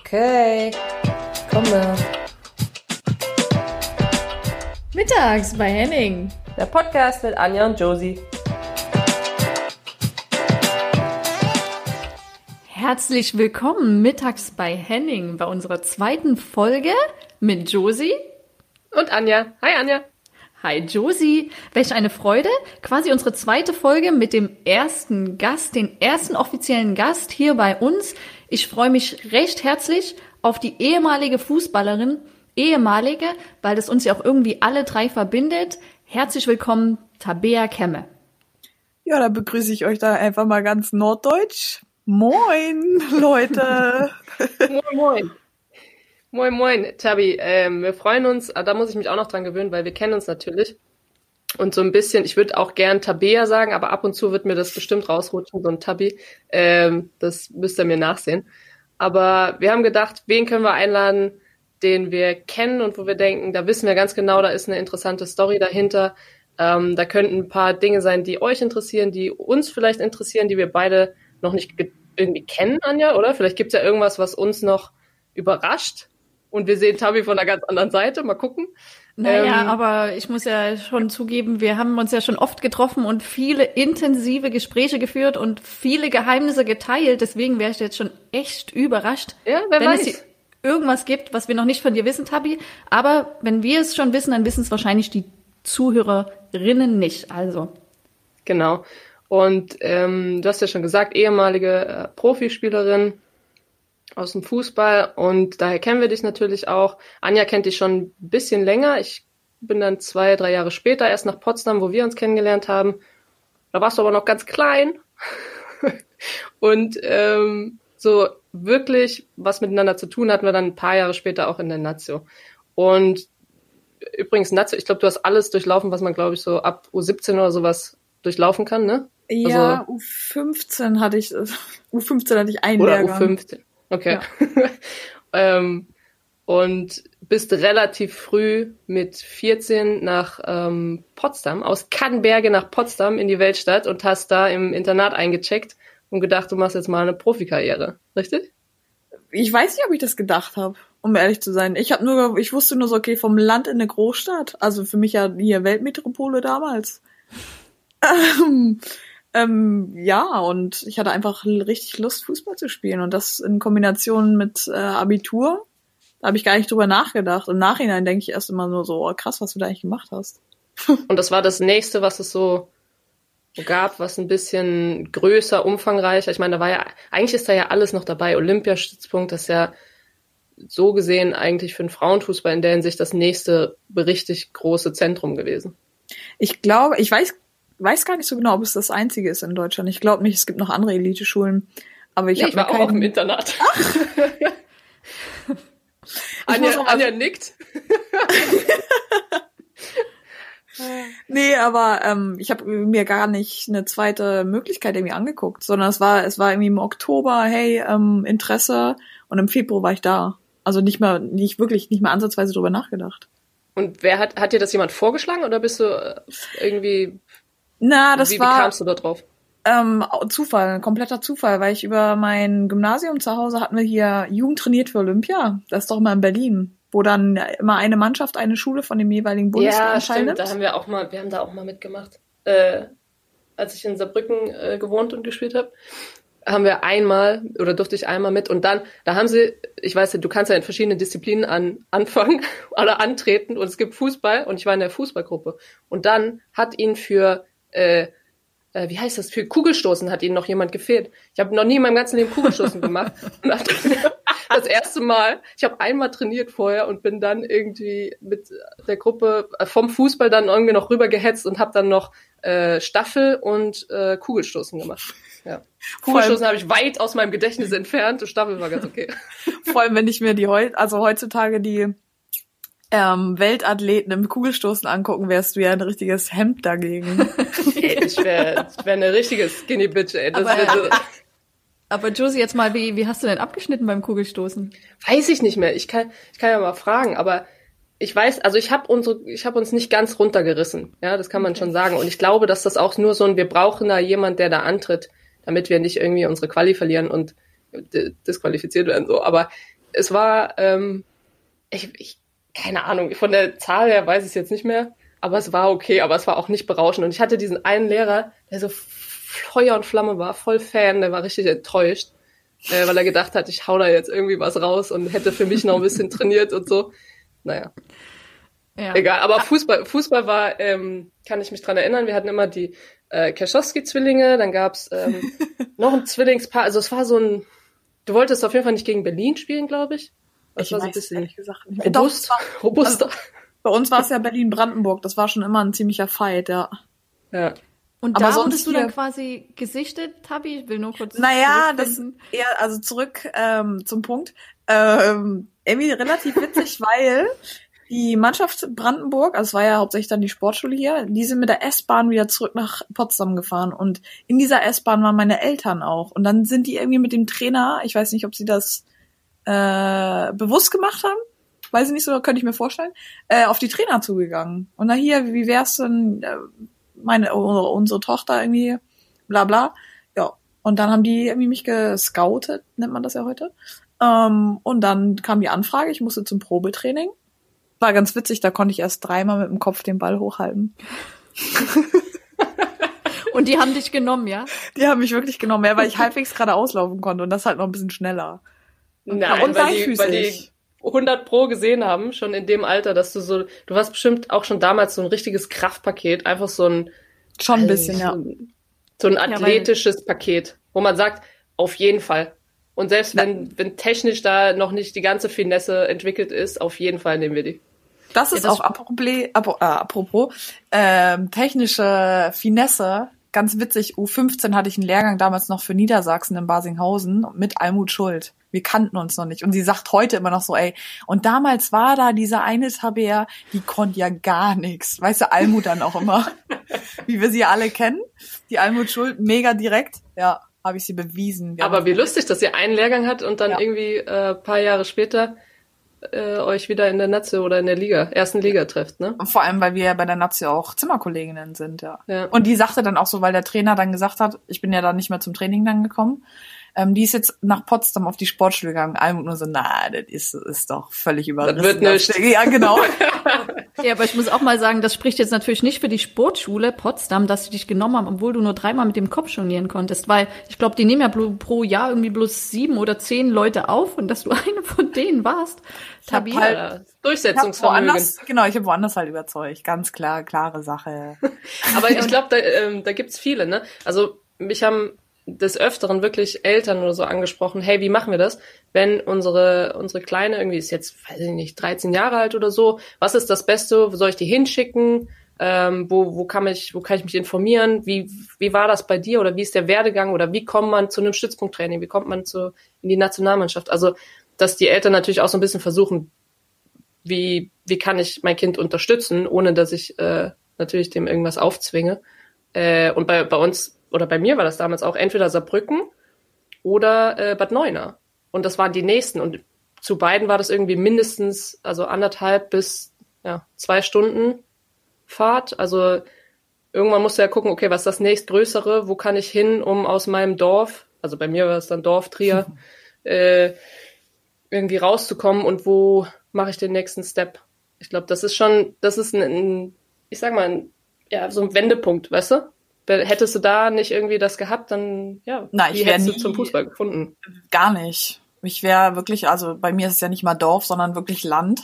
Okay, komme. Mittags bei Henning. Der Podcast mit Anja und Josie. Herzlich willkommen mittags bei Henning bei unserer zweiten Folge mit Josie und Anja. Hi Anja. Hi Josie. Welch eine Freude. Quasi unsere zweite Folge mit dem ersten Gast, den ersten offiziellen Gast hier bei uns. Ich freue mich recht herzlich auf die ehemalige Fußballerin, ehemalige, weil das uns ja auch irgendwie alle drei verbindet. Herzlich willkommen, Tabea Kemme. Ja, da begrüße ich euch da einfach mal ganz norddeutsch. Moin, Leute. moin, moin. Moin, moin, Tabi. Ähm, wir freuen uns, ah, da muss ich mich auch noch dran gewöhnen, weil wir kennen uns natürlich. Und so ein bisschen, ich würde auch gern Tabea sagen, aber ab und zu wird mir das bestimmt rausrutschen, so ein Tabi. Ähm, das müsst ihr mir nachsehen. Aber wir haben gedacht, wen können wir einladen, den wir kennen und wo wir denken, da wissen wir ganz genau, da ist eine interessante Story dahinter. Ähm, da könnten ein paar Dinge sein, die euch interessieren, die uns vielleicht interessieren, die wir beide noch nicht irgendwie kennen, Anja, oder? Vielleicht gibt's ja irgendwas, was uns noch überrascht und wir sehen Tabi von einer ganz anderen Seite. Mal gucken. Naja, ähm, aber ich muss ja schon zugeben, wir haben uns ja schon oft getroffen und viele intensive Gespräche geführt und viele Geheimnisse geteilt. Deswegen wäre ich jetzt schon echt überrascht, ja, wenn weiß. es irgendwas gibt, was wir noch nicht von dir wissen, Tabi. Aber wenn wir es schon wissen, dann wissen es wahrscheinlich die Zuhörerinnen nicht. Also. Genau. Und ähm, du hast ja schon gesagt, ehemalige äh, Profispielerin aus dem Fußball und daher kennen wir dich natürlich auch. Anja kennt dich schon ein bisschen länger. Ich bin dann zwei, drei Jahre später erst nach Potsdam, wo wir uns kennengelernt haben. Da warst du aber noch ganz klein. und ähm, so wirklich was miteinander zu tun hatten wir dann ein paar Jahre später auch in der Nazio. Und übrigens, Nazio, ich glaube, du hast alles durchlaufen, was man, glaube ich, so ab U17 oder sowas durchlaufen kann, ne? Ja, also, U15 hatte ich, U15 hatte ich einen oder Lehrgang. U15. Okay. Ja. ähm, und bist relativ früh mit 14 nach ähm, Potsdam, aus Kannberge nach Potsdam in die Weltstadt und hast da im Internat eingecheckt und gedacht, du machst jetzt mal eine Profikarriere, richtig? Ich weiß nicht, ob ich das gedacht habe, um ehrlich zu sein. Ich habe nur, ich wusste nur so, okay, vom Land in eine Großstadt. Also für mich ja hier Weltmetropole damals. Ähm, ähm, ja, und ich hatte einfach richtig Lust, Fußball zu spielen. Und das in Kombination mit äh, Abitur, da habe ich gar nicht drüber nachgedacht. Im Nachhinein denke ich erst immer nur so, oh, krass, was du da eigentlich gemacht hast. und das war das nächste, was es so gab, was ein bisschen größer, umfangreicher. Ich meine, da war ja, eigentlich ist da ja alles noch dabei. Olympiastützpunkt, das ist ja so gesehen eigentlich für den Frauenfußball in der Hinsicht das nächste richtig große Zentrum gewesen. Ich glaube, ich weiß weiß gar nicht so genau, ob es das einzige ist in Deutschland. Ich glaube nicht, es gibt noch andere Elite-Schulen. Aber ich, nee, ich war keinen... auch im Internat. Ach. Anja, Anja nickt. nee, aber ähm, ich habe mir gar nicht eine zweite Möglichkeit irgendwie angeguckt, sondern es war es war irgendwie im Oktober, hey, ähm, Interesse und im Februar war ich da. Also nicht mehr nicht wirklich nicht mehr ansatzweise drüber nachgedacht. Und wer hat hat dir das jemand vorgeschlagen oder bist du äh, irgendwie na, das wie, war. Wie kamst du da drauf? Ähm, Zufall, kompletter Zufall, weil ich über mein Gymnasium zu Hause hatten wir hier Jugend trainiert für Olympia. Das ist doch mal in Berlin, wo dann immer eine Mannschaft eine Schule von dem jeweiligen Bundesland ja, stimmt, Da haben wir auch mal, wir haben da auch mal mitgemacht. Äh, als ich in Saarbrücken äh, gewohnt und gespielt habe, haben wir einmal oder durfte ich einmal mit und dann, da haben sie, ich weiß nicht, du kannst ja in verschiedenen Disziplinen an, anfangen oder antreten und es gibt Fußball und ich war in der Fußballgruppe und dann hat ihn für äh, äh, wie heißt das, für Kugelstoßen hat ihnen noch jemand gefehlt. Ich habe noch nie in meinem ganzen Leben Kugelstoßen gemacht. das erste Mal, ich habe einmal trainiert vorher und bin dann irgendwie mit der Gruppe äh, vom Fußball dann irgendwie noch rübergehetzt und habe dann noch äh, Staffel und äh, Kugelstoßen gemacht. Ja. Kugelstoßen habe ich weit aus meinem Gedächtnis entfernt. Staffel war ganz okay. Vor allem, wenn ich mir die heu also heutzutage die ähm, Weltathleten im Kugelstoßen angucken, wärst du ja ein richtiges Hemd dagegen. ich wäre wär eine richtige Skinny Bitch, ey. Das aber, so. aber Josie, jetzt mal, wie, wie hast du denn abgeschnitten beim Kugelstoßen? Weiß ich nicht mehr. Ich kann, ich kann ja mal fragen, aber ich weiß, also ich habe unsere, ich habe uns nicht ganz runtergerissen. Ja, das kann man okay. schon sagen. Und ich glaube, dass das auch nur so ein, wir brauchen da jemand, der da antritt, damit wir nicht irgendwie unsere Quali verlieren und disqualifiziert werden. So, aber es war, ähm, ich, ich, keine Ahnung, von der Zahl her weiß ich es jetzt nicht mehr, aber es war okay, aber es war auch nicht berauschend. Und ich hatte diesen einen Lehrer, der so Feuer und Flamme war, voll Fan, der war richtig enttäuscht, äh, weil er gedacht hat, ich hau da jetzt irgendwie was raus und hätte für mich noch ein bisschen trainiert und so. Naja. Ja. Egal, aber Fußball, Fußball war, ähm, kann ich mich dran erinnern, wir hatten immer die äh, Kerschowski-Zwillinge, dann gab's ähm, noch ein Zwillingspaar, also es war so ein, du wolltest auf jeden Fall nicht gegen Berlin spielen, glaube ich. Das ich war so ein weiß bisschen ehrlich gesagt nicht. Doch, robust, war- robuster. Bei uns war es ja Berlin-Brandenburg. Das war schon immer ein ziemlicher Fight, ja. ja. Und Aber da sonst wurdest du dann quasi gesichtet, Tabi? Ich will nur kurz. Naja, das eher, also zurück ähm, zum Punkt. Ähm, irgendwie relativ witzig, weil die Mannschaft Brandenburg, also es war ja hauptsächlich dann die Sportschule hier, die sind mit der S-Bahn wieder zurück nach Potsdam gefahren und in dieser S-Bahn waren meine Eltern auch und dann sind die irgendwie mit dem Trainer, ich weiß nicht, ob sie das äh, bewusst gemacht haben, weiß ich nicht so, könnte ich mir vorstellen, äh, auf die Trainer zugegangen und na hier, wie wär's denn, äh, meine unsere, unsere Tochter irgendwie, bla bla, ja und dann haben die irgendwie mich gescoutet, nennt man das ja heute. Ähm, und dann kam die Anfrage, ich musste zum Probetraining. War ganz witzig, da konnte ich erst dreimal mit dem Kopf den Ball hochhalten. Und die haben dich genommen, ja? Die haben mich wirklich genommen, ja, weil ich halbwegs gerade auslaufen konnte und das halt noch ein bisschen schneller. Nein, und beifüßig. 100 Pro gesehen haben, schon in dem Alter, dass du so, du warst bestimmt auch schon damals so ein richtiges Kraftpaket, einfach so ein, Schon ein bisschen, ja. so ein athletisches Paket, wo man sagt, auf jeden Fall. Und selbst wenn, wenn technisch da noch nicht die ganze Finesse entwickelt ist, auf jeden Fall nehmen wir die. Das ist das- auch apropos, apro- äh, apropos ähm, technische Finesse. Ganz witzig, U15 hatte ich einen Lehrgang damals noch für Niedersachsen in Basinghausen mit Almut Schuld. Wir kannten uns noch nicht. Und sie sagt heute immer noch so, ey, und damals war da dieser eine Tabea, die konnte ja gar nichts. Weißt du, Almut dann auch immer. Wie wir sie alle kennen. Die Almut Schuld, mega direkt. Ja, habe ich sie bewiesen. Wir Aber wie lustig, dass ihr einen Lehrgang hat und dann Ja. irgendwie äh, paar Jahre später äh, euch wieder in der Natze oder in der Liga, ersten Liga trefft, ne? Vor allem, weil wir ja bei der Nazi auch Zimmerkolleginnen sind, ja. Ja. Und die sagte dann auch so, weil der Trainer dann gesagt hat, ich bin ja dann nicht mehr zum Training dann gekommen, ähm, die ist jetzt nach Potsdam auf die Sportschule gegangen. Almut nur so, na, das ist, ist doch völlig überrissen. wird nicht. Ja, genau. Ja, aber ich muss auch mal sagen, das spricht jetzt natürlich nicht für die Sportschule Potsdam, dass sie dich genommen haben, obwohl du nur dreimal mit dem Kopf jonglieren konntest, weil ich glaube, die nehmen ja pro Jahr irgendwie bloß sieben oder zehn Leute auf und dass du eine von denen warst. hab Tabi, halt- Ich Durchsetzungsvermögen. woanders, genau, ich habe woanders halt überzeugt. Ganz klar, klare Sache. Aber ich glaube, da, ähm, da gibt's viele, ne? Also mich haben des Öfteren wirklich Eltern oder so angesprochen, hey, wie machen wir das, wenn unsere, unsere Kleine irgendwie ist jetzt, weiß ich nicht, 13 Jahre alt oder so, was ist das Beste, wo soll ich die hinschicken, ähm, wo, wo, kann ich, wo kann ich mich informieren, wie, wie war das bei dir? Oder wie ist der Werdegang? Oder wie kommt man zu einem Stützpunkttraining, wie kommt man zu, in die Nationalmannschaft, also dass die Eltern natürlich auch so ein bisschen versuchen, wie, wie kann ich mein Kind unterstützen, ohne dass ich äh, natürlich dem irgendwas aufzwinge. Äh, und bei, bei uns oder bei mir war das damals auch entweder Saarbrücken oder äh, Bad Neuenahr. Und das waren die nächsten. Und zu beiden war das irgendwie mindestens, also anderthalb bis ja, zwei Stunden Fahrt. Also irgendwann musst du ja gucken, okay, was ist das nächstgrößere? Wo kann ich hin, um aus meinem Dorf, also bei mir war es dann Dorf Trier, äh, irgendwie rauszukommen und wo mache ich den nächsten Step? Ich glaube, das ist schon, das ist ein, ein ich sag mal, ein, ja, so ein Wendepunkt, weißt du? Hättest du da nicht irgendwie das gehabt, dann, ja, Na, ich wie hättest du nie- zum Fußball gefunden? Gar nicht. Ich wäre wirklich, also bei mir ist es ja nicht mal Dorf, sondern wirklich Land.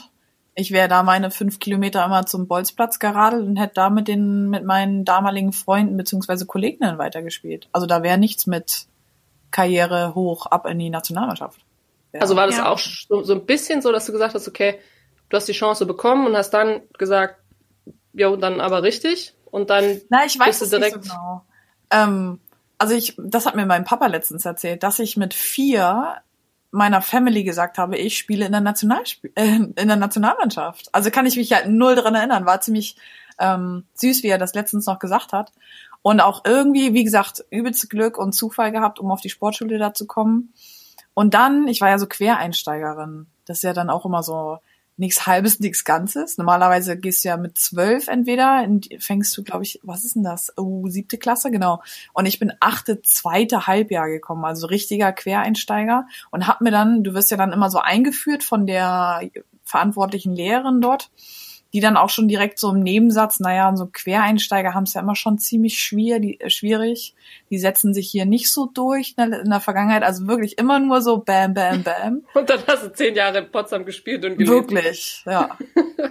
Ich wäre da meine fünf Kilometer immer zum Bolzplatz geradelt und hätte da mit den, mit meinen damaligen Freunden beziehungsweise Kolleginnen weitergespielt. Also da wäre nichts mit Karriere hoch ab in die Nationalmannschaft. Ja. Also war das Ja. auch so, so ein bisschen so, dass du gesagt hast, okay, du hast die Chance bekommen und hast dann gesagt, jo, dann aber richtig und dann Na, ich weiß es nicht so direkt- genau. Ähm, also ich, das hat mir mein Papa letztens erzählt, dass ich mit vier meiner Family gesagt habe, ich spiele in der Nationalsp äh, in der Nationalmannschaft. Also kann ich mich halt null dran erinnern. War ziemlich ähm, süß, wie er das letztens noch gesagt hat. Und auch irgendwie, wie gesagt, übelste Glück und Zufall gehabt, um auf die Sportschule da zu kommen. Und dann, ich war ja so Quereinsteigerin. Das ist ja dann auch immer so nichts Halbes, nichts Ganzes. Normalerweise gehst du ja mit zwölf entweder, in, fängst du, glaube ich, was ist denn das? Oh, siebte Klasse, genau. Und ich bin achte, zweite Halbjahr gekommen, also richtiger Quereinsteiger und hab mir dann, du wirst ja dann immer so eingeführt von der verantwortlichen Lehrerin dort die dann auch schon direkt so im Nebensatz, naja, so Quereinsteiger haben es ja immer schon ziemlich schwer, die, äh, schwierig. Die setzen sich hier nicht so durch in der, Vergangenheit. Also wirklich immer nur so bam, bam, bam. Und dann hast du zehn Jahre in Potsdam gespielt und gelebt. Wirklich, ja.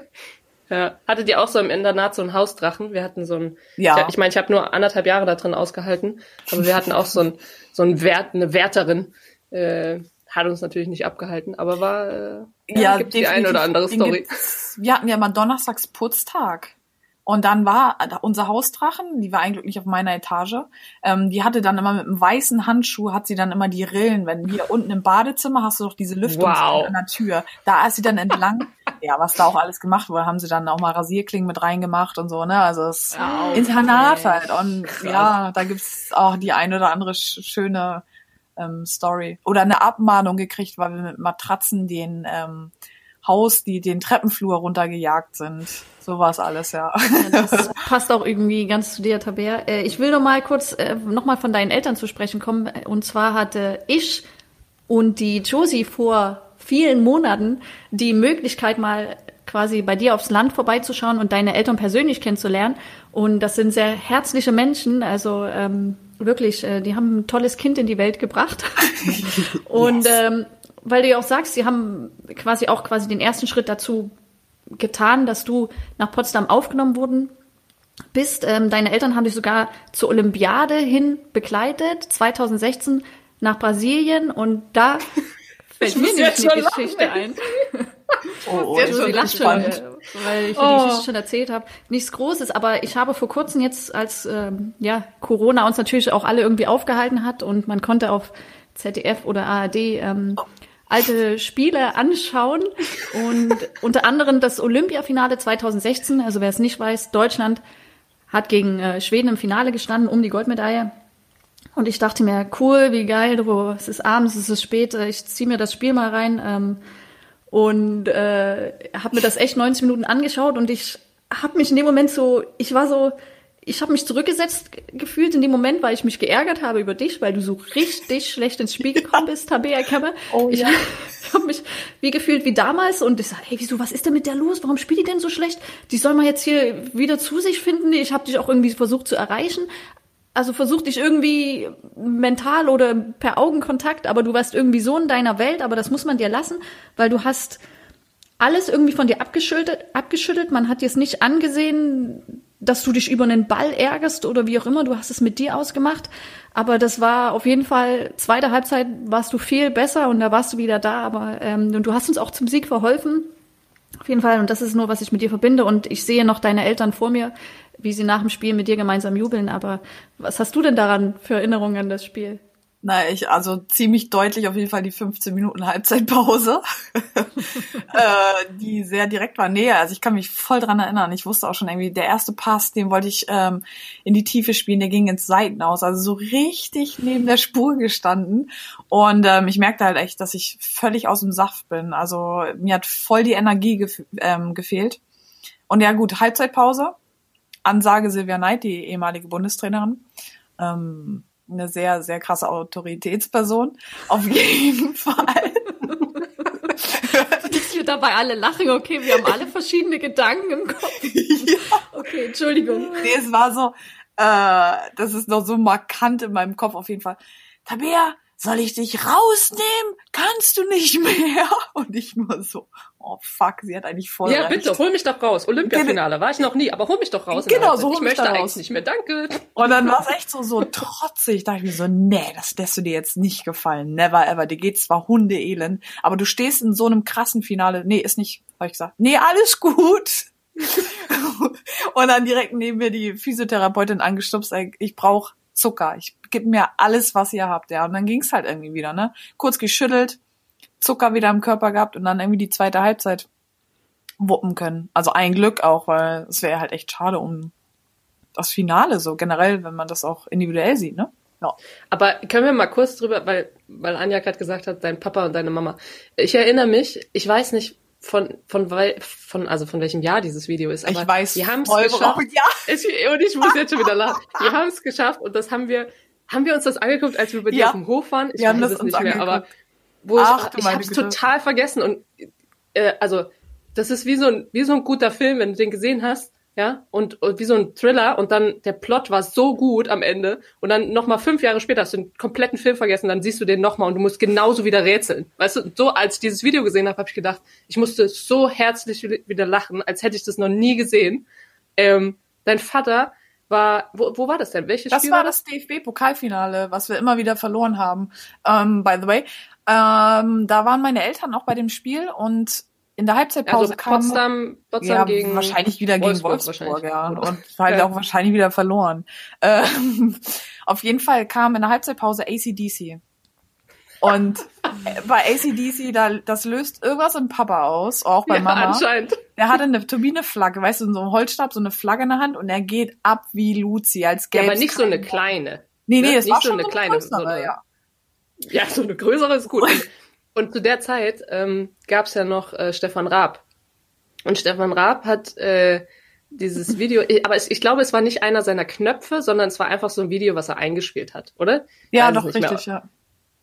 ja. Hattet ihr auch so im Internat so einen Hausdrachen? Wir hatten so ein, ja. ich meine, ich habe nur anderthalb Jahre da drin ausgehalten, aber wir hatten auch so ein, so ein Wert, eine Wärterin, äh, hat uns natürlich nicht abgehalten, aber war äh, ja, ja gibt die eine oder andere Story. Wir hatten ja mal donnerstags Putztag. Und dann war unser Hausdrachen, die war eigentlich nicht auf meiner Etage, ähm, die hatte dann immer mit einem weißen Handschuh, hat sie dann immer die Rillen, wenn hier unten im Badezimmer hast du doch diese Lüftung wow. an der Tür. Da ist sie dann entlang, ja, was da auch alles gemacht wurde, haben sie dann auch mal Rasierklingen mit reingemacht und so, ne? Also es wow, Internat halt. Und Krass. ja, da gibt's auch die eine oder andere schöne ähm, Story. Oder eine Abmahnung gekriegt, weil wir mit Matratzen den ähm, Haus, die den Treppenflur runtergejagt sind. So war es alles, ja. ja. Das passt auch irgendwie ganz zu dir, Tabea. Äh, ich will noch mal kurz äh, noch mal von deinen Eltern zu sprechen kommen. Und zwar hatte ich und die Josie vor vielen Monaten die Möglichkeit mal quasi bei dir aufs Land vorbeizuschauen und deine Eltern persönlich kennenzulernen. Und das sind sehr herzliche Menschen. Also ähm, wirklich, äh, die haben ein tolles Kind in die Welt gebracht. und yes. ähm, weil du ja auch sagst, sie haben quasi auch quasi den ersten Schritt dazu getan, dass du nach Potsdam aufgenommen wurden bist. Ähm, deine Eltern haben dich sogar zur Olympiade hin begleitet, 2016 nach Brasilien und da fällt mir nicht die Geschichte ein. Oh, oh, sie lacht schon, weil ich oh. die Geschichte schon erzählt habe. Nichts Großes, aber ich habe vor kurzem jetzt, als ähm, ja Corona uns natürlich auch alle irgendwie aufgehalten hat und man konnte auf ZDF oder ARD ähm, alte Spiele anschauen und unter anderem das Olympiafinale 2016. Also wer es nicht weiß, Deutschland hat gegen äh, Schweden im Finale gestanden um die Goldmedaille. Und ich dachte mir, cool, wie geil, du, es ist abends, es ist spät, äh, ich ziehe mir das Spiel mal rein. Ähm, und äh, habe mir das echt 90 Minuten angeschaut und ich habe mich in dem Moment so, ich war so, ich habe mich zurückgesetzt gefühlt in dem Moment, weil ich mich geärgert habe über dich, weil du so richtig schlecht ins Spiel gekommen bist, Tabea Kemmer. Oh, ich ja. habe mich wie gefühlt wie damals und ich sag, hey, wieso, was ist denn mit der los? Warum spielt die denn so schlecht? Die soll mal jetzt hier wieder zu sich finden. Ich habe dich auch irgendwie versucht zu erreichen, also versuch dich irgendwie mental oder per Augenkontakt, aber du warst irgendwie so in deiner Welt, aber das muss man dir lassen, weil du hast alles irgendwie von dir abgeschüttelt, abgeschüttelt. Man hat dir es nicht angesehen, dass du dich über einen Ball ärgerst oder wie auch immer. Du hast es mit dir ausgemacht. Aber das war auf jeden Fall, zweite Halbzeit warst du viel besser und da warst du wieder da. Aber ähm, und du hast uns auch zum Sieg verholfen. Auf jeden Fall. Und das ist nur, was ich mit dir verbinde. Und ich sehe noch deine Eltern vor mir, wie sie nach dem Spiel mit dir gemeinsam jubeln. Aber was hast du denn daran für Erinnerungen an das Spiel? Na, ich, also ziemlich deutlich auf jeden Fall die 15 Minuten Halbzeitpause, äh, die sehr direkt war. Nee, also ich kann mich voll dran erinnern. Ich wusste auch schon irgendwie, der erste Pass, den wollte ich ähm, in die Tiefe spielen, der ging ins Seiten aus. Also so richtig neben der Spur gestanden. Und ähm, ich merkte halt echt, dass ich völlig aus dem Saft bin. Also mir hat voll die Energie gef ähm, gefehlt. Und ja gut, Halbzeitpause Ansage Silvia Neid, die ehemalige Bundestrainerin. Ähm, eine sehr, sehr krasse Autoritätsperson. Auf jeden Fall. Dass wir dabei alle lachen, okay, wir haben alle verschiedene Gedanken im Kopf. Ja. Okay, Entschuldigung. Nee, es war so, äh, das ist noch so markant in meinem Kopf auf jeden Fall. Tabea, soll ich dich rausnehmen? Kannst du nicht mehr? Und ich nur so, oh fuck, sie hat eigentlich voll Ja, recht. bitte, hol mich doch raus. Olympiafinale war ich noch nie, aber hol mich doch raus. Genau, so hol Ich möchte eigentlich nicht mehr, danke. Und dann war es echt so, so trotzig. Da dachte ich mir so, nee, das lässt du dir jetzt nicht gefallen. Never ever. Dir geht zwar Hundeelend, aber du stehst in so einem krassen Finale. Nee, ist nicht, habe ich gesagt. Nee, alles gut. und dann direkt neben mir die Physiotherapeutin angestupst, ich brauche Zucker. Ich gebe mir alles, was ihr habt, ja. Und dann ging's halt irgendwie wieder, ne? Kurz geschüttelt, Zucker wieder im Körper gehabt und dann irgendwie die zweite Halbzeit wuppen können. Also ein Glück auch, weil es wäre halt echt schade um das Finale so generell, wenn man das auch individuell sieht, ne? Ja. Aber können wir mal kurz drüber, weil, weil Anja gerade gesagt hat, dein Papa und deine Mama. Ich erinnere mich, ich weiß nicht, von, von, von, also von welchem Jahr dieses Video ist. Ich aber weiß die haben es geschafft. ja. Ich, und ich muss jetzt schon wieder lachen. Die haben es geschafft und das haben wir, haben wir uns das angeguckt, als wir bei dir Ja. auf dem Hof waren? Ich Wir haben das es uns nicht mehr, angeguckt. aber wo ich, Ach, ich hab's Güte. total vergessen und, äh, also, das ist wie so ein, wie so ein guter Film, wenn du den gesehen hast, ja, und, und wie so ein Thriller und dann der Plot war so gut am Ende und dann nochmal fünf Jahre später hast du den kompletten Film vergessen, dann siehst du den nochmal und du musst genauso wieder rätseln. Weißt du, so als ich dieses Video gesehen habe, habe ich gedacht, ich musste so herzlich wieder lachen, als hätte ich das noch nie gesehen. Ähm, dein Vater war, wo, wo war das denn? Welches Das Spiel war das DFB-Pokalfinale, was wir immer wieder verloren haben. Ähm, by the way, ähm, da waren meine Eltern auch bei dem Spiel und in der Halbzeitpause Also kam Potsdam, Potsdam ja, gegen wahrscheinlich wieder gegen Wolfsburg Wolfsburg, wahrscheinlich. ja. Und halt Ja. auch wahrscheinlich wieder verloren. Ähm, auf jeden Fall kam in der Halbzeitpause ACDC. Und äh, bei ACDC, da, das löst irgendwas im Papa aus, auch bei ja, Mama. anscheinend. Der hatte eine Turbineflagge, weißt du, in so einem Holzstab, so eine Flagge in der Hand und er geht ab wie Luzi, als Ja, gäbe aber nicht so eine kleine. Nee, nee, ne? das Nicht war so schon eine kleine, größere, so eine- ja. Ja, so eine größere ist gut. Und, zu der Zeit ähm, gab es ja noch äh, Stefan Raab. Und Stefan Raab hat äh, dieses Video, aber es, ich glaube, es war nicht einer seiner Knöpfe, sondern es war einfach so ein Video, was er eingespielt hat, oder? Ja, doch, richtig, ja.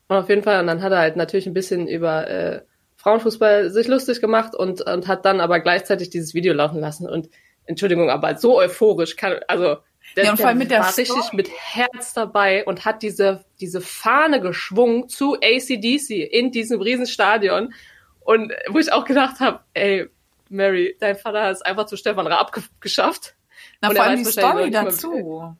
Und auf jeden Fall, und dann hat er halt natürlich ein bisschen über äh, Frauenfußball sich lustig gemacht und, und hat dann aber gleichzeitig dieses Video laufen lassen. Und Entschuldigung, aber so euphorisch kann, also der, Ja, und vor allem mit der war richtig Story. mit Herz dabei und hat diese, diese Fahne geschwungen zu ACDC in diesem Riesenstadion. Und wo ich auch gedacht habe, ey, Mary, dein Vater hat es einfach zu Stefan Raab ge geschafft. Na, Und vor allem die Story dazu.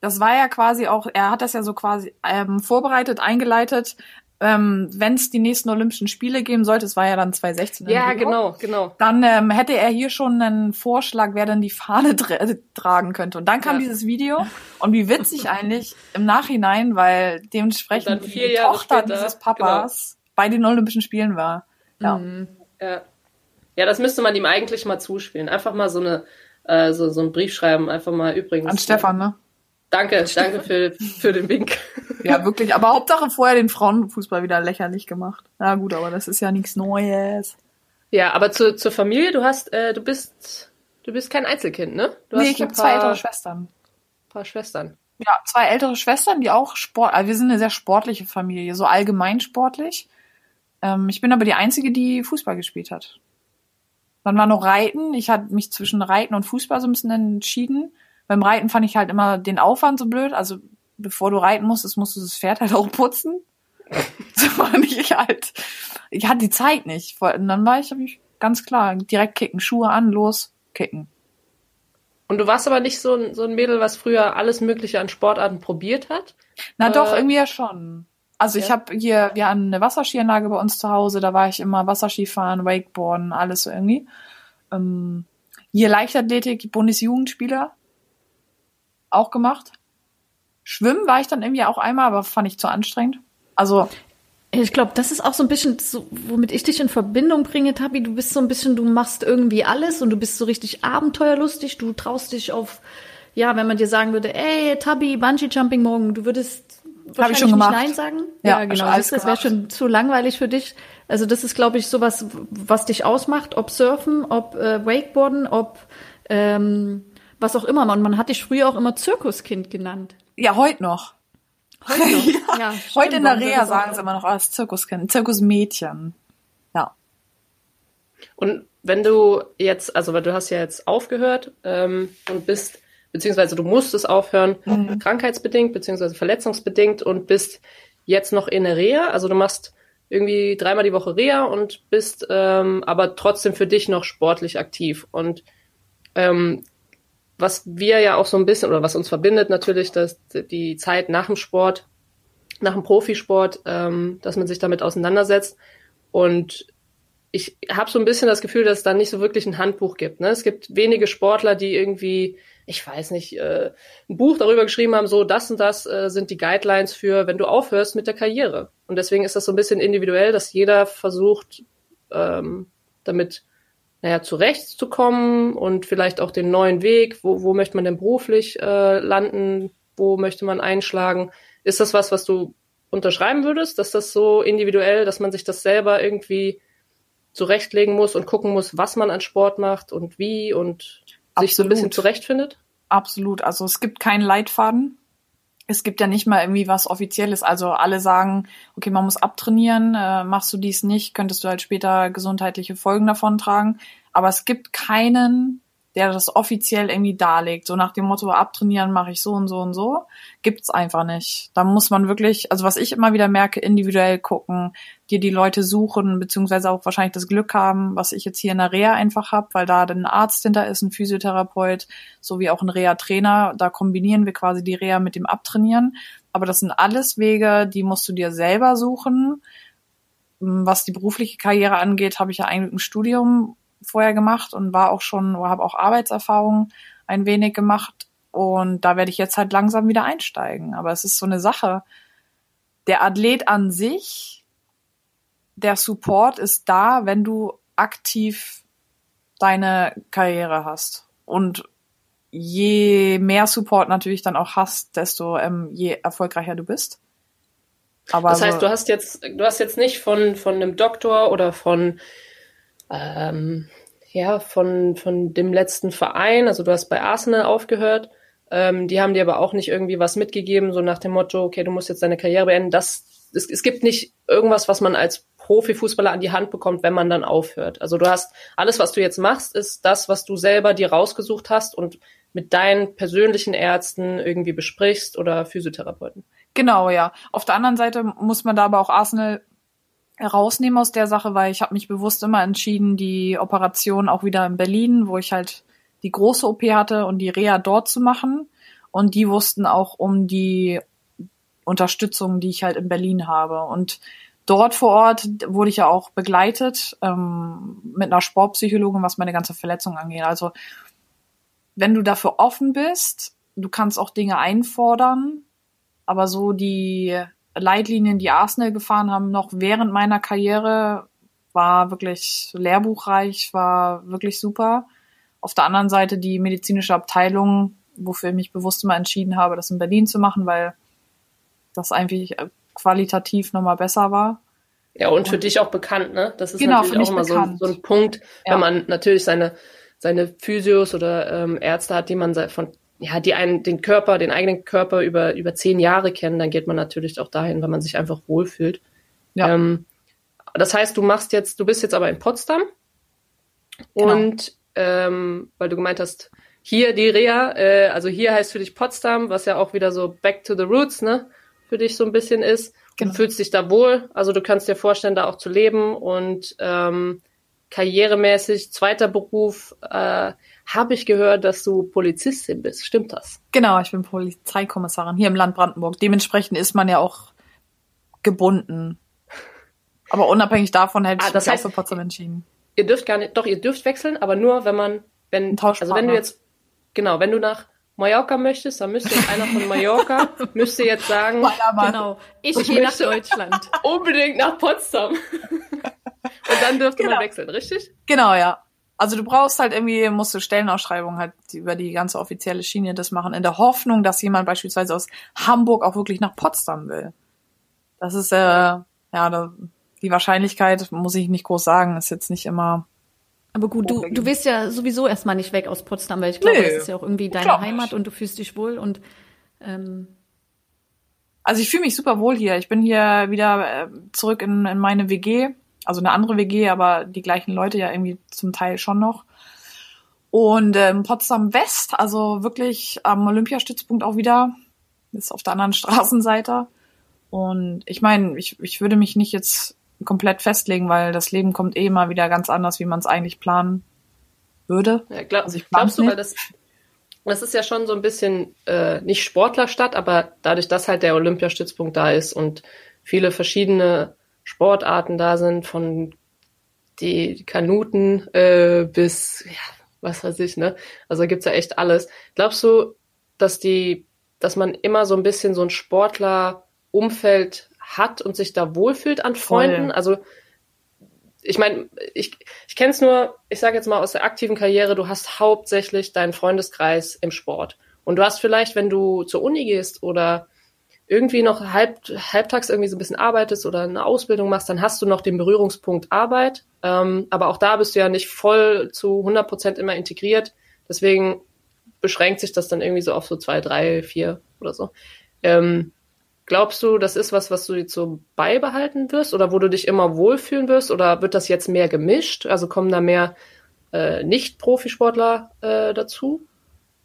Das war ja quasi auch, er hat das ja so quasi ähm, vorbereitet, eingeleitet, ähm, wenn es die nächsten Olympischen Spiele geben sollte, es war ja dann 2016. in Ja, Rio, genau, genau. Dann ähm, hätte er hier schon einen Vorschlag, wer denn die Fahne tra äh, tragen könnte. Und dann kam Ja. dieses Video und wie witzig eigentlich im Nachhinein, weil dementsprechend die Jahre Tochter später, genau. dieses Papas bei den Olympischen Spielen war. Ja. Mhm. Ja. ja, das müsste man ihm eigentlich mal zuspielen. Einfach mal so eine äh, so, so einen Brief schreiben, einfach mal übrigens. An Stefan, ne? Danke, danke für, für den Wink. Ja, wirklich. Aber Hauptsache vorher den Frauenfußball wieder lächerlich gemacht. Na gut, aber das ist ja nichts Neues. Ja, aber zu, zur Familie, du hast, äh, du bist, du bist kein Einzelkind, ne? Du nee, ich ein habe zwei ältere Schwestern. paar Schwestern. Ja, zwei ältere Schwestern, die auch Sport, also wir sind eine sehr sportliche Familie, so allgemein sportlich. Ähm, ich bin aber die Einzige, die Fußball gespielt hat. Dann war noch Reiten. Ich hatte mich zwischen Reiten und Fußball so ein bisschen entschieden. Beim Reiten fand ich halt immer den Aufwand so blöd. Also bevor du reiten musstest, musst du das Pferd halt auch putzen. so fand ich halt. Ich hatte die Zeit nicht. Und dann war ich, ich ganz klar, direkt kicken, Schuhe an, los, kicken. Und du warst aber nicht so ein, so ein Mädel, was früher alles Mögliche an Sportarten probiert hat? Na Äh, doch, irgendwie ja schon. Also ich ja. habe hier, wir haben eine Wasserskianlage bei uns zu Hause, da war ich immer Wasserskifahren, Wakeboarden, alles so irgendwie. Ähm, hier Leichtathletik, Bundesjugendspieler, auch gemacht. Schwimmen war ich dann irgendwie auch einmal, aber fand ich zu anstrengend. Also, Ich glaube, das ist auch so ein bisschen, so, womit ich dich in Verbindung bringe, Tabi. Du bist so ein bisschen, du machst irgendwie alles und du bist so richtig abenteuerlustig. Du traust dich auf, ja, wenn man dir sagen würde, ey, Tabi, Bungee Jumping morgen, du würdest wahrscheinlich schon nicht. Nein sagen. Ja, Ja, genau. du, Das wäre schon zu langweilig für dich. Also das ist, glaube ich, sowas, was dich ausmacht, ob Surfen, ob äh, Wakeboarden, ob ähm, was auch immer. Und man hat dich früher auch immer Zirkuskind genannt. ja, heute noch. Heute noch. ja, Heute stimmt, in der Reha sagen sie immer noch als Zirkuskind, Zirkusmädchen. Ja. Und wenn du jetzt, also weil du hast ja jetzt aufgehört ähm, und bist, beziehungsweise du musstest aufhören, Mhm. krankheitsbedingt, beziehungsweise verletzungsbedingt und bist jetzt noch in der Reha, also du machst irgendwie dreimal die Woche Reha und bist ähm, aber trotzdem für dich noch sportlich aktiv. Und ähm, was wir ja auch so ein bisschen, oder was uns verbindet natürlich, dass die Zeit nach dem Sport, nach dem Profisport, ähm, dass man sich damit auseinandersetzt. Und ich habe so ein bisschen das Gefühl, dass es da nicht so wirklich ein Handbuch gibt. Ne? Es gibt wenige Sportler, die irgendwie, ich weiß nicht, äh, ein Buch darüber geschrieben haben, so das und das äh, sind die Guidelines für, wenn du aufhörst mit der Karriere. Und deswegen ist das so ein bisschen individuell, dass jeder versucht, ähm, damit naja, zurechtzukommen und vielleicht auch den neuen Weg, wo, wo möchte man denn beruflich äh, landen, wo möchte man einschlagen. Ist das was, was du unterschreiben würdest, dass das so individuell, dass man sich das selber irgendwie zurechtlegen muss und gucken muss, was man an Sport macht und wie und sich so ein bisschen Absolut. zurechtfindet? Absolut. Also es gibt keinen Leitfaden. Es gibt ja nicht mal irgendwie was Offizielles. Also alle sagen, okay, man muss abtrainieren. Äh, machst du dies nicht, könntest du halt später gesundheitliche Folgen davon tragen. Aber es gibt keinen, der das offiziell irgendwie darlegt. So nach dem Motto, abtrainieren mache ich so und so und so. Gibt's einfach nicht. Da muss man wirklich, also was ich immer wieder merke, individuell gucken, dir die Leute suchen, beziehungsweise auch wahrscheinlich das Glück haben, was ich jetzt hier in der Reha einfach habe, weil da ein Arzt hinter ist, ein Physiotherapeut, sowie auch ein Reha-Trainer. Da kombinieren wir quasi die Reha mit dem Abtrainieren. Aber das sind alles Wege, die musst du dir selber suchen. Was die berufliche Karriere angeht, habe ich ja eigentlich ein Studium vorher gemacht und war auch schon, oder habe auch Arbeitserfahrung ein wenig gemacht. Und da werde ich jetzt halt langsam wieder einsteigen. Aber es ist so eine Sache. Der Athlet an sich, der Support ist da, wenn du aktiv deine Karriere hast. Und je mehr Support natürlich dann auch hast, desto ähm, je erfolgreicher du bist. Aber Das heißt, du hast jetzt, du hast jetzt nicht von, von einem Doktor oder von, ähm, ja, von, von dem letzten Verein, also du hast bei Arsenal aufgehört, ähm, die haben dir aber auch nicht irgendwie was mitgegeben, so nach dem Motto, okay, du musst jetzt deine Karriere beenden. Das, es, es gibt nicht irgendwas, was man als Profifußballer an die Hand bekommt, wenn man dann aufhört. Also du hast, alles, was du jetzt machst, ist das, was du selber dir rausgesucht hast und mit deinen persönlichen Ärzten irgendwie besprichst oder Physiotherapeuten. Genau, ja. Auf der anderen Seite muss man da aber auch Arsenal rausnehmen aus der Sache, weil ich habe mich bewusst immer entschieden, die Operation auch wieder in Berlin, wo ich halt die große OP hatte und die Reha dort zu machen. Und die wussten auch um die Unterstützung, die ich halt in Berlin habe. Und dort vor Ort wurde ich ja auch begleitet ähm, mit einer Sportpsychologin, was meine ganze Verletzung angeht. Also wenn du dafür offen bist, du kannst auch Dinge einfordern, aber so die Leitlinien, die Arsenal gefahren haben, noch während meiner Karriere, war wirklich lehrbuchreich, war wirklich super. Auf der anderen Seite die medizinische Abteilung, wofür ich mich bewusst immer entschieden habe, das in Berlin zu machen, weil das eigentlich qualitativ nochmal besser war. Ja, und für dich auch bekannt, ne? Das ist Genau, für natürlich auch immer so, so ein Punkt, Ja. wenn man natürlich seine, seine Physios oder ähm, Ärzte hat, die man von, ja, die einen den Körper, den eigenen Körper über, über zehn Jahre kennen, dann geht man natürlich auch dahin, wenn man sich einfach wohlfühlt. Ja. Ähm, das heißt, du machst jetzt, du bist jetzt aber in Potsdam Genau. und ähm, weil du gemeint hast, hier die Reha, äh, also hier heißt für dich Potsdam, was ja auch wieder so back to the roots, ne, für dich so ein bisschen ist. Genau. Du fühlst dich da wohl, also du kannst dir vorstellen, da auch zu leben und ähm, karrieremäßig, zweiter Beruf, äh, habe ich gehört, dass du Polizistin bist. Stimmt das? Genau, ich bin Polizeikommissarin hier im Land Brandenburg. Dementsprechend ist man ja auch gebunden. Aber unabhängig davon hätte Ah, ich das mich heißt- auch für Potsdam entschieden. Ihr dürft gar nicht, doch, ihr dürft wechseln, aber nur, wenn man, wenn, also wenn du jetzt, genau, wenn du nach Mallorca möchtest, dann müsste jetzt einer von Mallorca, müsste jetzt sagen, Genau. Ich Ich gehe nach möchte- Deutschland. unbedingt nach Potsdam. Und dann dürfte man Genau. wechseln, richtig? Genau, ja. Also du brauchst halt irgendwie, musst du Stellenausschreibungen halt über die ganze offizielle Schiene das machen, in der Hoffnung, dass jemand beispielsweise aus Hamburg auch wirklich nach Potsdam will. Das ist äh, ja da, die Wahrscheinlichkeit, muss ich nicht groß sagen, ist jetzt nicht immer. Aber gut, du, du wirst ja sowieso erstmal nicht weg aus Potsdam, weil ich glaube, Nee, das ist ja auch irgendwie deine glaub nicht. Heimat und du fühlst dich wohl und ähm, Also ich fühle mich super wohl hier. Ich bin hier wieder äh, zurück in, in meine WG, also eine andere WG, aber die gleichen Leute ja irgendwie zum Teil schon noch. Und ähm, Potsdam West, also wirklich am Olympiastützpunkt auch wieder, ist auf der anderen Straßenseite. Und ich meine, ich, ich würde mich nicht jetzt komplett festlegen, weil das Leben kommt eh immer wieder ganz anders, wie man es eigentlich planen würde. Ja, glaub, Also ich glaubst du, nicht. weil das, das ist ja schon so ein bisschen äh, nicht Sportlerstadt, aber dadurch, dass halt der Olympiastützpunkt da ist und viele verschiedene Sportarten da sind, von die Kanuten äh, bis ja, was weiß ich, ne? Also da gibt's ja echt alles. Glaubst du, dass die, dass man immer so ein bisschen so ein Sportlerumfeld hat und sich da wohlfühlt an Voll. Freunden? Also ich meine, ich, ich kenne es nur, ich sage jetzt mal aus der aktiven Karriere, du hast hauptsächlich deinen Freundeskreis im Sport. Und du hast vielleicht, wenn du zur Uni gehst oder irgendwie noch halb, halbtags irgendwie so ein bisschen arbeitest oder eine Ausbildung machst, dann hast du noch den Berührungspunkt Arbeit. Ähm, aber auch da bist du ja nicht voll zu 100 Prozent immer integriert. Deswegen beschränkt sich das dann irgendwie so auf so zwei, drei, vier oder so. Ähm, glaubst du, das ist was, was du jetzt so beibehalten wirst oder wo du dich immer wohlfühlen wirst oder wird das jetzt mehr gemischt? Also kommen da mehr äh, Nicht-Profisportler äh, dazu?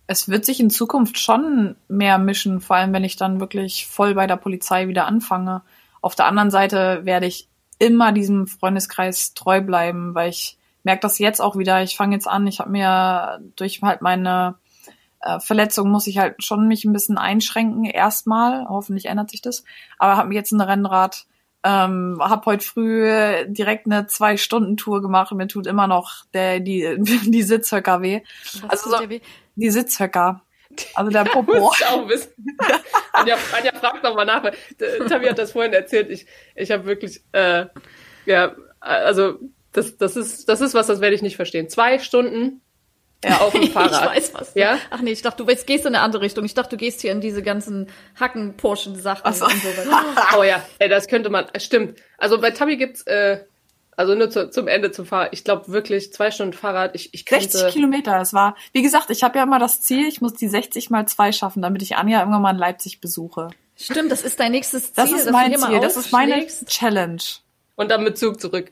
Es wird sich in Zukunft schon mehr mischen, vor allem wenn ich dann wirklich voll bei der Polizei wieder anfange. Auf der anderen Seite werde ich immer diesem Freundeskreis treu bleiben, weil ich merke das jetzt auch wieder. Ich fange jetzt an, ich habe mir durch halt meine äh, Verletzung muss ich halt schon mich ein bisschen einschränken erstmal. Hoffentlich ändert sich das. Aber habe mir jetzt ein Rennrad, ähm, habe heute früh direkt eine zwei Stunden Tour gemacht und mir tut immer noch der die die Sitzhöcker weh. Was Also so, weh? die Sitzhöcker. Also der Popo. Auch wissen. Anja, Anja fragt nochmal nach, Tabi hat das vorhin erzählt. Ich, ich habe wirklich, äh, ja, also das, das ist, das ist was, das werde ich nicht verstehen. Zwei Stunden auf dem Fahrrad. Ich weiß was. Ja? Ach nee, ich dachte, du jetzt gehst in eine andere Richtung. Ich dachte, du gehst hier in diese ganzen Hacken-Porschen-Sachen Ach so. und so weiter. Oh ja, ey, das könnte man, äh, stimmt. Also bei Tabi gibt's, äh, also nur zu, zum Ende zum Fahrrad. Ich glaube wirklich zwei Stunden Fahrrad. Ich, ich könnte, 60 Kilometer, das war, wie gesagt, ich habe ja immer das Ziel, ich muss die 60 mal zwei schaffen, damit ich Anja irgendwann mal in Leipzig besuche. Stimmt, das ist dein nächstes Ziel. Das ist mein Ziel, das ist meine. Challenge. und dann mit Zug zurück.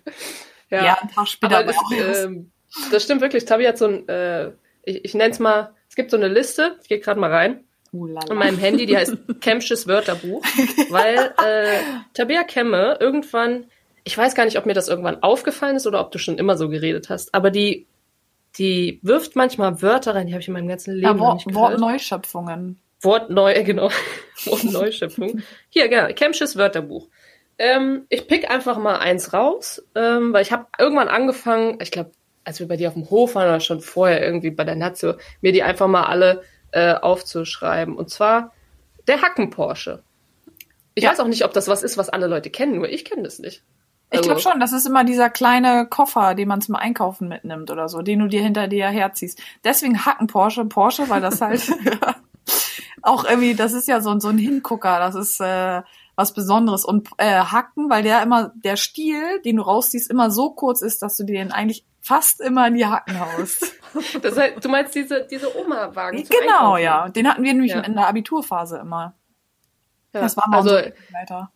Ja, Ja, ein Tag später. aber das, ähm, das stimmt wirklich. Tabi hat so ein, äh, ich, ich nenne es mal, es gibt so eine Liste, ich gehe gerade mal rein, uh, in meinem Handy, die heißt Kemsches Wörterbuch, weil äh, Tabea Kemme irgendwann, ich weiß gar nicht, ob mir das irgendwann aufgefallen ist oder ob du schon immer so geredet hast, aber die, die wirft manchmal Wörter rein, die habe ich in meinem ganzen Leben ja, nicht gehört. Wortneuschöpfungen. Wort neu, äh, genau. Wort Neuschöpfung. Hier, genau, Kemsches Wörterbuch. Ähm, ich pick einfach mal eins raus, ähm, weil ich habe irgendwann angefangen, ich glaube, als wir bei dir auf dem Hof waren oder schon vorher irgendwie bei der Nazio, mir die einfach mal alle äh, aufzuschreiben. Und zwar der Hacken-Porsche. Ich Ja. weiß auch nicht, ob das was ist, was alle Leute kennen, nur ich kenne das nicht. Ich Also- glaube schon, das ist immer dieser kleine Koffer, den man zum Einkaufen mitnimmt oder so, den du dir hinter dir herziehst. Deswegen Hacken Porsche, Porsche, weil das halt auch irgendwie, das ist ja so, ein- so ein Hingucker, das ist äh, was Besonderes. Und äh, Hacken, weil der immer, der Stiel, den du rausziehst, immer so kurz ist, dass du dir den eigentlich fast immer in die Hacken haust. Das heißt, du meinst diese, diese Oma-Wagen genau, Einkaufen? ja. Den hatten wir nämlich Ja. in der Abiturphase immer. ja. Das war mal also, Begleiter.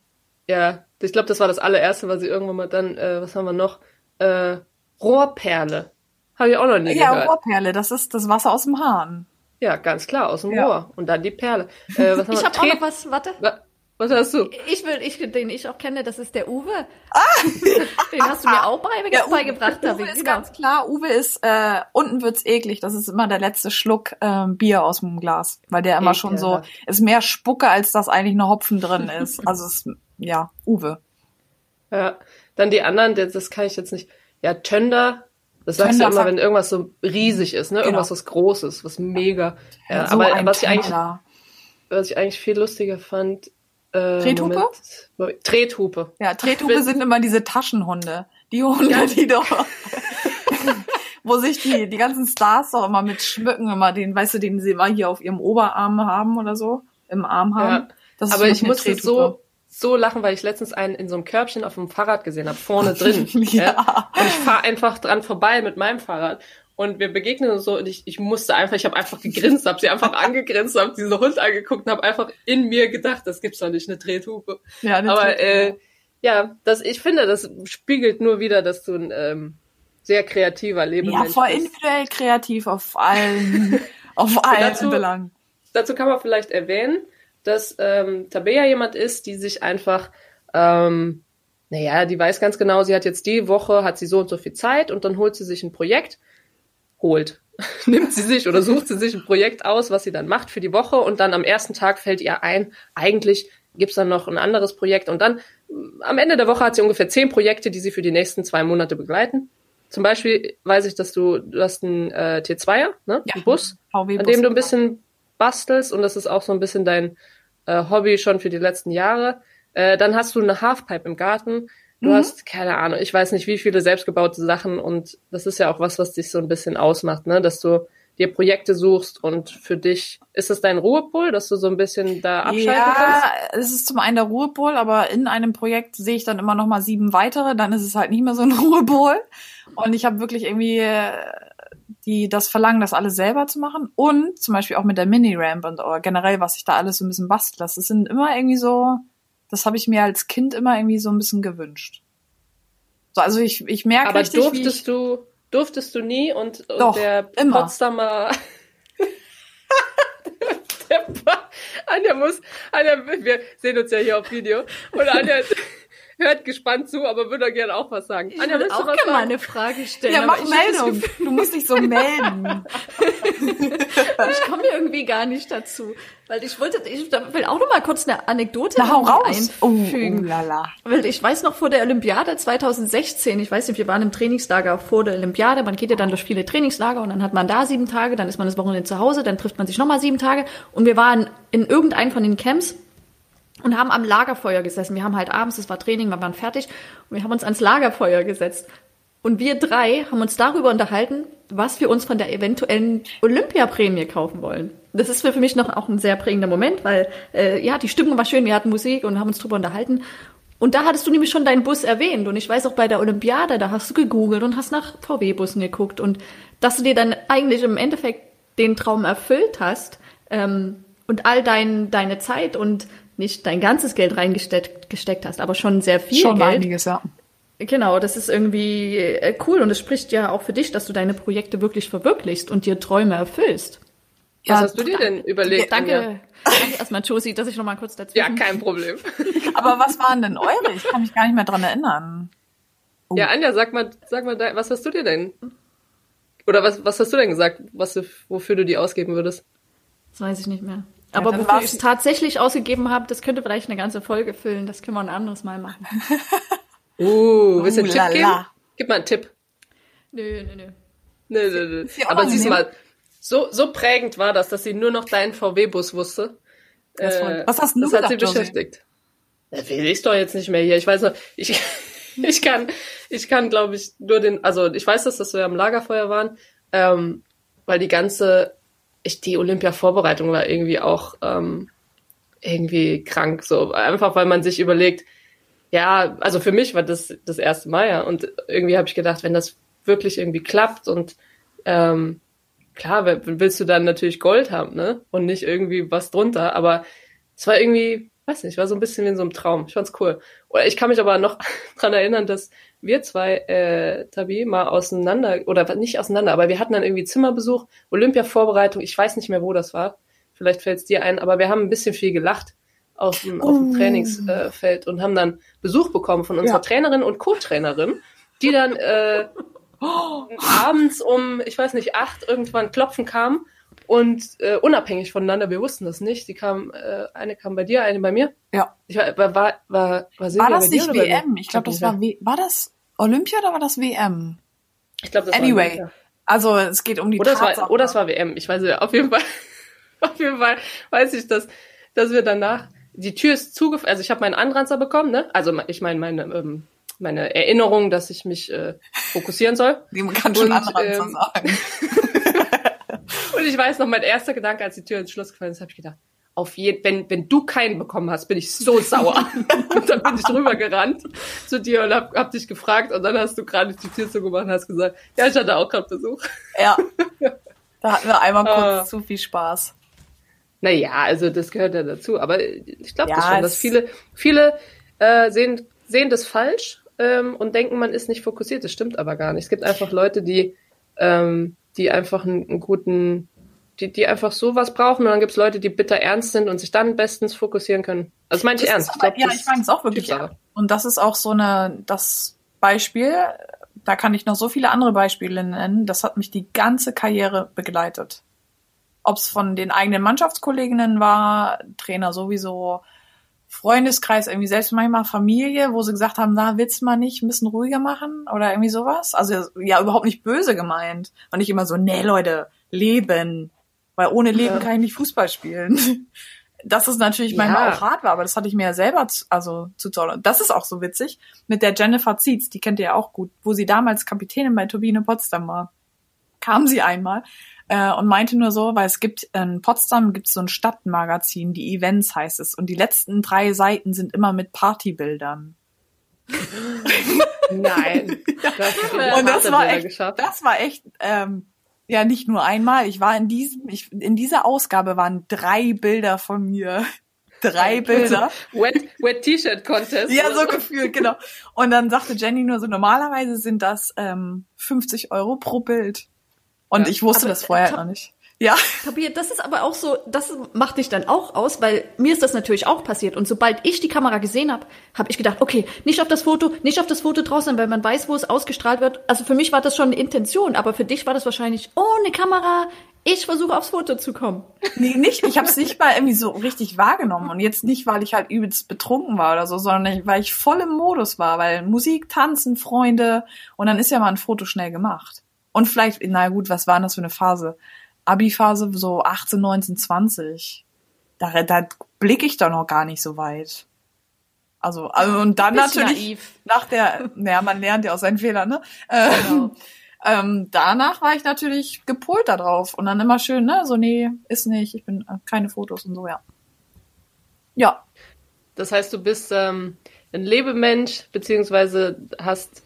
Ja, ich glaube, das war das allererste, was ich irgendwann mal dann, äh, was haben wir noch? Äh, Rohrperle. Habe ich auch noch nie Ja, gehört. Rohrperle, das ist das Wasser aus dem Hahn. Ja, ganz klar, aus dem Ja. Rohr. Und dann die Perle. Äh, was haben Ich habe auch noch was, warte. Wa- Was hast du? Ich will, ich, den ich auch kenne, das ist der Uwe. Den hast du mir auch bei, Ja, Uwe- beigebracht, Uwe ist Genau. ganz klar, Uwe ist, äh, unten wird's eklig. Das ist immer der letzte Schluck ähm, Bier aus dem Glas. Weil der immer schon so, ist mehr Spucke, als dass eigentlich eine Hopfen drin ist. Also es ist, ja, Uwe. Ja. Dann die anderen, das, das kann ich jetzt nicht. Ja, Tönder. Das sagst Tönder du immer, wenn irgendwas so riesig ist, ne? Genau. Irgendwas was Großes, was mega. Ja, so aber ein was ich eigentlich, was ich eigentlich viel lustiger fand. Äh, Trethupe? Moment. Trethupe. Ja, Trethupe sind immer diese Taschenhunde. Die Hunde, die doch, wo sich die, die ganzen Stars doch immer mit schmücken, immer den, weißt du, den sie immer hier auf ihrem Oberarm haben oder so, im Arm haben. Ja. Aber ich musste so, so lachen, weil ich letztens einen in so einem Körbchen auf dem Fahrrad gesehen habe, vorne drin. Ja. Und ich fahre einfach dran vorbei mit meinem Fahrrad. Und wir begegnen uns so und ich, ich musste einfach, ich habe einfach gegrinst, habe sie einfach angegrinst, habe diesen Hund angeguckt und habe einfach in mir gedacht, das gibt's doch nicht, eine Trethupe. Ja, eine Aber Trethupe. äh, ja, das, ich finde, das spiegelt nur wieder, dass du ein ähm, sehr kreativer Lebemensch Ja, voll bist. individuell kreativ auf allen, auf allen dazu- Belangen. dazu kann man vielleicht erwähnen, dass ähm, Tabea jemand ist, die sich einfach, ähm, naja, die weiß ganz genau, sie hat jetzt die Woche, hat sie so und so viel Zeit und dann holt sie sich ein Projekt, holt, nimmt sie sich oder sucht sie sich ein Projekt aus, was sie dann macht für die Woche und dann am ersten Tag fällt ihr ein, eigentlich gibt's dann noch ein anderes Projekt und dann mm, am Ende der Woche hat sie ungefähr zehn Projekte, die sie für die nächsten zwei Monate begleiten. Zum Beispiel weiß ich, dass du, du hast einen äh, T2er, ne? Ja. einen Bus, an dem du ein bisschen bastelst und das ist auch so ein bisschen dein äh, Hobby schon für die letzten Jahre. Äh, dann hast du eine Halfpipe im Garten. Du Mhm. hast, keine Ahnung, ich weiß nicht, wie viele selbstgebaute Sachen und das ist ja auch was, was dich so ein bisschen ausmacht, ne? Dass du dir Projekte suchst und für dich, ist das dein Ruhepol, dass du so ein bisschen da abschalten ja, kannst? es ist zum einen der Ruhepol, aber in einem Projekt sehe ich dann immer noch mal sieben weitere, dann ist es halt nicht mehr so ein Ruhepol. Und ich habe wirklich irgendwie äh, die das Verlangen, das alles selber zu machen und zum Beispiel auch mit der Mini-Ramp und oder generell, was ich da alles so ein bisschen bastel. Das sind immer irgendwie so, das habe ich mir als Kind immer irgendwie so ein bisschen gewünscht. So, also ich, ich merke Aber richtig, wie ich, durftest du, durftest du nie und, und Doch, der immer. Potsdamer der Anja muss, Anja, wir sehen uns ja hier auf Video und Anja hört gespannt zu, aber würde gerne auch was sagen. Ich Anja, du auch gerne mal eine Frage stellen. ja, mach Meldung. Du musst dich so melden. Ich komme irgendwie gar nicht dazu, weil ich wollte, ich will auch noch mal kurz eine Anekdote Na, hau raus. Oh, einfügen. oh lala. Weil ich weiß noch vor der Olympiade 2016, ich weiß nicht, wir waren im Trainingslager vor der Olympiade, man geht ja dann durch viele Trainingslager und dann hat man da sieben Tage, dann ist man das Wochenende zu Hause, dann trifft man sich nochmal sieben Tage und wir waren in irgendeinem von den Camps und haben am Lagerfeuer gesessen. Wir haben halt abends, es war Training, wir waren fertig und wir haben uns ans Lagerfeuer gesetzt. Und wir drei haben uns darüber unterhalten, was wir uns von der eventuellen Olympiaprämie kaufen wollen. Das ist für mich noch auch ein sehr prägender Moment, weil äh, ja, die Stimmung war schön, wir hatten Musik und haben uns drüber unterhalten. Und da hattest du nämlich schon deinen Bus erwähnt. Und ich weiß auch bei der Olympiade, da hast du gegoogelt und hast nach VW-Bussen geguckt. Und dass du dir dann eigentlich im Endeffekt den Traum erfüllt hast ähm, und all dein, deine Zeit und nicht dein ganzes Geld reingesteckt gesteckt hast, aber schon sehr viel Schon Geld. einiges, ja. Genau, das ist irgendwie äh, cool und es spricht ja auch für dich, dass du deine Projekte wirklich verwirklichst und dir Träume erfüllst. Was Ja, hast du dir denn überlegt? Danke, Anja? danke erstmal, Josie, dass ich noch mal kurz dazwischen. Ja, kein Problem. Aber was waren denn eure? Ich kann mich gar nicht mehr dran erinnern. Oh. Ja, Anja, sag mal, sag mal, was hast du dir denn? Oder was, was hast du denn gesagt, was wofür du die ausgeben würdest? Das weiß ich nicht mehr. Aber dann wofür ich es tatsächlich ausgegeben habe, das könnte vielleicht eine ganze Folge füllen. Das können wir ein anderes Mal machen. Uh, willst du einen Uh, Tipp la, geben? la. Gib mal einen Tipp. Nö, nö, nö. Nö, nö, nö. Ja Aber siehst mal, so, so prägend war das, dass sie nur noch deinen VW-Bus wusste. Äh, Was hast denn du Das hat sie beschäftigt. Ja, will ich doch jetzt nicht mehr hier. Ich weiß noch, ich, ich kann, ich kann, glaube ich, nur den, also ich weiß, dass das wir am Lagerfeuer waren, ähm, weil die ganze, ich, die Olympia-Vorbereitung war irgendwie auch ähm, irgendwie krank, so. Einfach, weil man sich überlegt, ja, also für mich war das das erste Mal ja. Und irgendwie habe ich gedacht, wenn das wirklich irgendwie klappt und ähm, klar, willst du dann natürlich Gold haben, ne? Und nicht irgendwie was drunter, aber es war irgendwie, weiß nicht, war so ein bisschen wie in so einem Traum. Ich fand's cool. Oder ich kann mich aber noch dran erinnern, dass wir zwei, äh, Tabi, mal auseinander, oder nicht auseinander, aber wir hatten dann irgendwie Zimmerbesuch, Olympia-Vorbereitung, ich weiß nicht mehr, wo das war. Vielleicht fällt's dir ein, aber wir haben ein bisschen viel gelacht auf dem, auf dem Oh. Trainingsfeld und haben dann Besuch bekommen von unserer Ja. Trainerin und Co-Trainerin, die dann äh, abends um, ich weiß nicht, acht irgendwann klopfen kam und äh, unabhängig voneinander, wir wussten das nicht. Die kam, äh, eine kam bei dir, eine bei mir. Ja. Ich war, war, war, war, war, War das nicht? WM? Ich glaube, das war, w war das Olympia oder war das WM? Ich glaube, das Anyway. war Olympia. Also es geht um die Oder es war, oder es war WM. Ich weiß nicht. Auf jeden Fall, auf jeden Fall weiß ich, dass, dass wir danach die Tür ist zugefallen. Also ich habe meinen Anranzer bekommen, ne? Also ich meine meine ähm, meine Erinnerung, dass ich mich äh, fokussieren soll. Man kann schon Und, andere ähm, sagen. Und ich weiß noch, mein erster Gedanke, als die Tür ins Schloss gefallen ist, habe ich gedacht, auf jeden, wenn, wenn du keinen bekommen hast, bin ich so sauer. und dann bin ich rübergerannt zu dir und hab, hab dich gefragt und dann hast du gerade die Tür zugemacht und hast gesagt, ja, ich hatte auch gerade Besuch. Ja. Da hatten wir einmal kurz Ah. zu viel Spaß. Naja, also das gehört ja dazu. Aber ich glaube das Ja, schon, dass viele, viele äh, sehen, sehen das falsch ähm, und denken, man ist nicht fokussiert. Das stimmt aber gar nicht. Es gibt einfach Leute, die, ähm, die einfach einen, einen guten, die, die einfach sowas brauchen und dann gibt es Leute, die bitter ernst sind und sich dann bestens fokussieren können. Also das meine ich Das ernst. ist Ich aber, glaub, ja, ich meine es auch wirklich. Typsache. Und das ist auch so eine, das Beispiel, da kann ich noch so viele andere Beispiele nennen, das hat mich die ganze Karriere begleitet. Ob es von den eigenen Mannschaftskolleginnen war, Trainer sowieso, Freundeskreis, irgendwie selbst manchmal Familie, wo sie gesagt haben, na, willst du mal nicht ein bisschen ruhiger machen oder irgendwie sowas? Also ja, überhaupt nicht böse gemeint. Und nicht immer so, nee, Leute, Leben. Weil ohne Leben Ja. kann ich nicht Fußball spielen. Das ist natürlich Ja. manchmal auch hart war, aber das hatte ich mir ja selber zu, also zu toll. Das ist auch so witzig mit der Jennifer Zietz, die kennt ihr ja auch gut, wo sie damals Kapitänin bei Turbine Potsdam war. Kam sie einmal äh, und meinte nur so, weil es gibt in Potsdam gibt so ein Stadtmagazin, die Events heißt es, und die letzten drei Seiten sind immer mit Partybildern. Nein. Das und das war echt, das war echt, ähm, ja nicht nur einmal. Ich war in diesem, ich, in dieser Ausgabe waren drei Bilder von mir. Drei Bilder. Wet, Wet T-Shirt Contest. Ja, so gefühlt, genau. Und dann sagte Jenny nur so, normalerweise sind das ähm, 50 Euro pro Bild. Und ja, ich wusste das vorher noch nicht. Ja. Tobias, das ist aber auch so, das macht dich dann auch aus, weil mir ist das natürlich auch passiert. Und sobald ich die Kamera gesehen habe, habe ich gedacht, okay, nicht auf das Foto, nicht auf das Foto draußen, weil man weiß, wo es ausgestrahlt wird. Also für mich war das schon eine Intention, aber für dich war das wahrscheinlich, oh, eine Kamera, ich versuche aufs Foto zu kommen. Nee, nicht. Ich habe es nicht mal irgendwie so richtig wahrgenommen. Und jetzt nicht, weil ich halt übelst betrunken war oder so, sondern weil ich voll im Modus war, weil Musik, Tanzen, Freunde und dann ist ja mal ein Foto schnell gemacht. Und vielleicht, na gut, was war denn das für eine Phase? Abi-Phase so 18, 19, 20. Da, da blicke ich doch noch gar nicht so weit. Also, also und dann natürlich naiv. nach der, naja, man lernt ja aus seinen Fehlern, ne? Genau. Ähm, danach war ich natürlich gepolt da drauf und dann immer schön, ne, so nee, ist nicht, ich bin äh, keine Fotos und so, ja. Ja. Das heißt, du bist ähm, ein Lebemensch, beziehungsweise hast,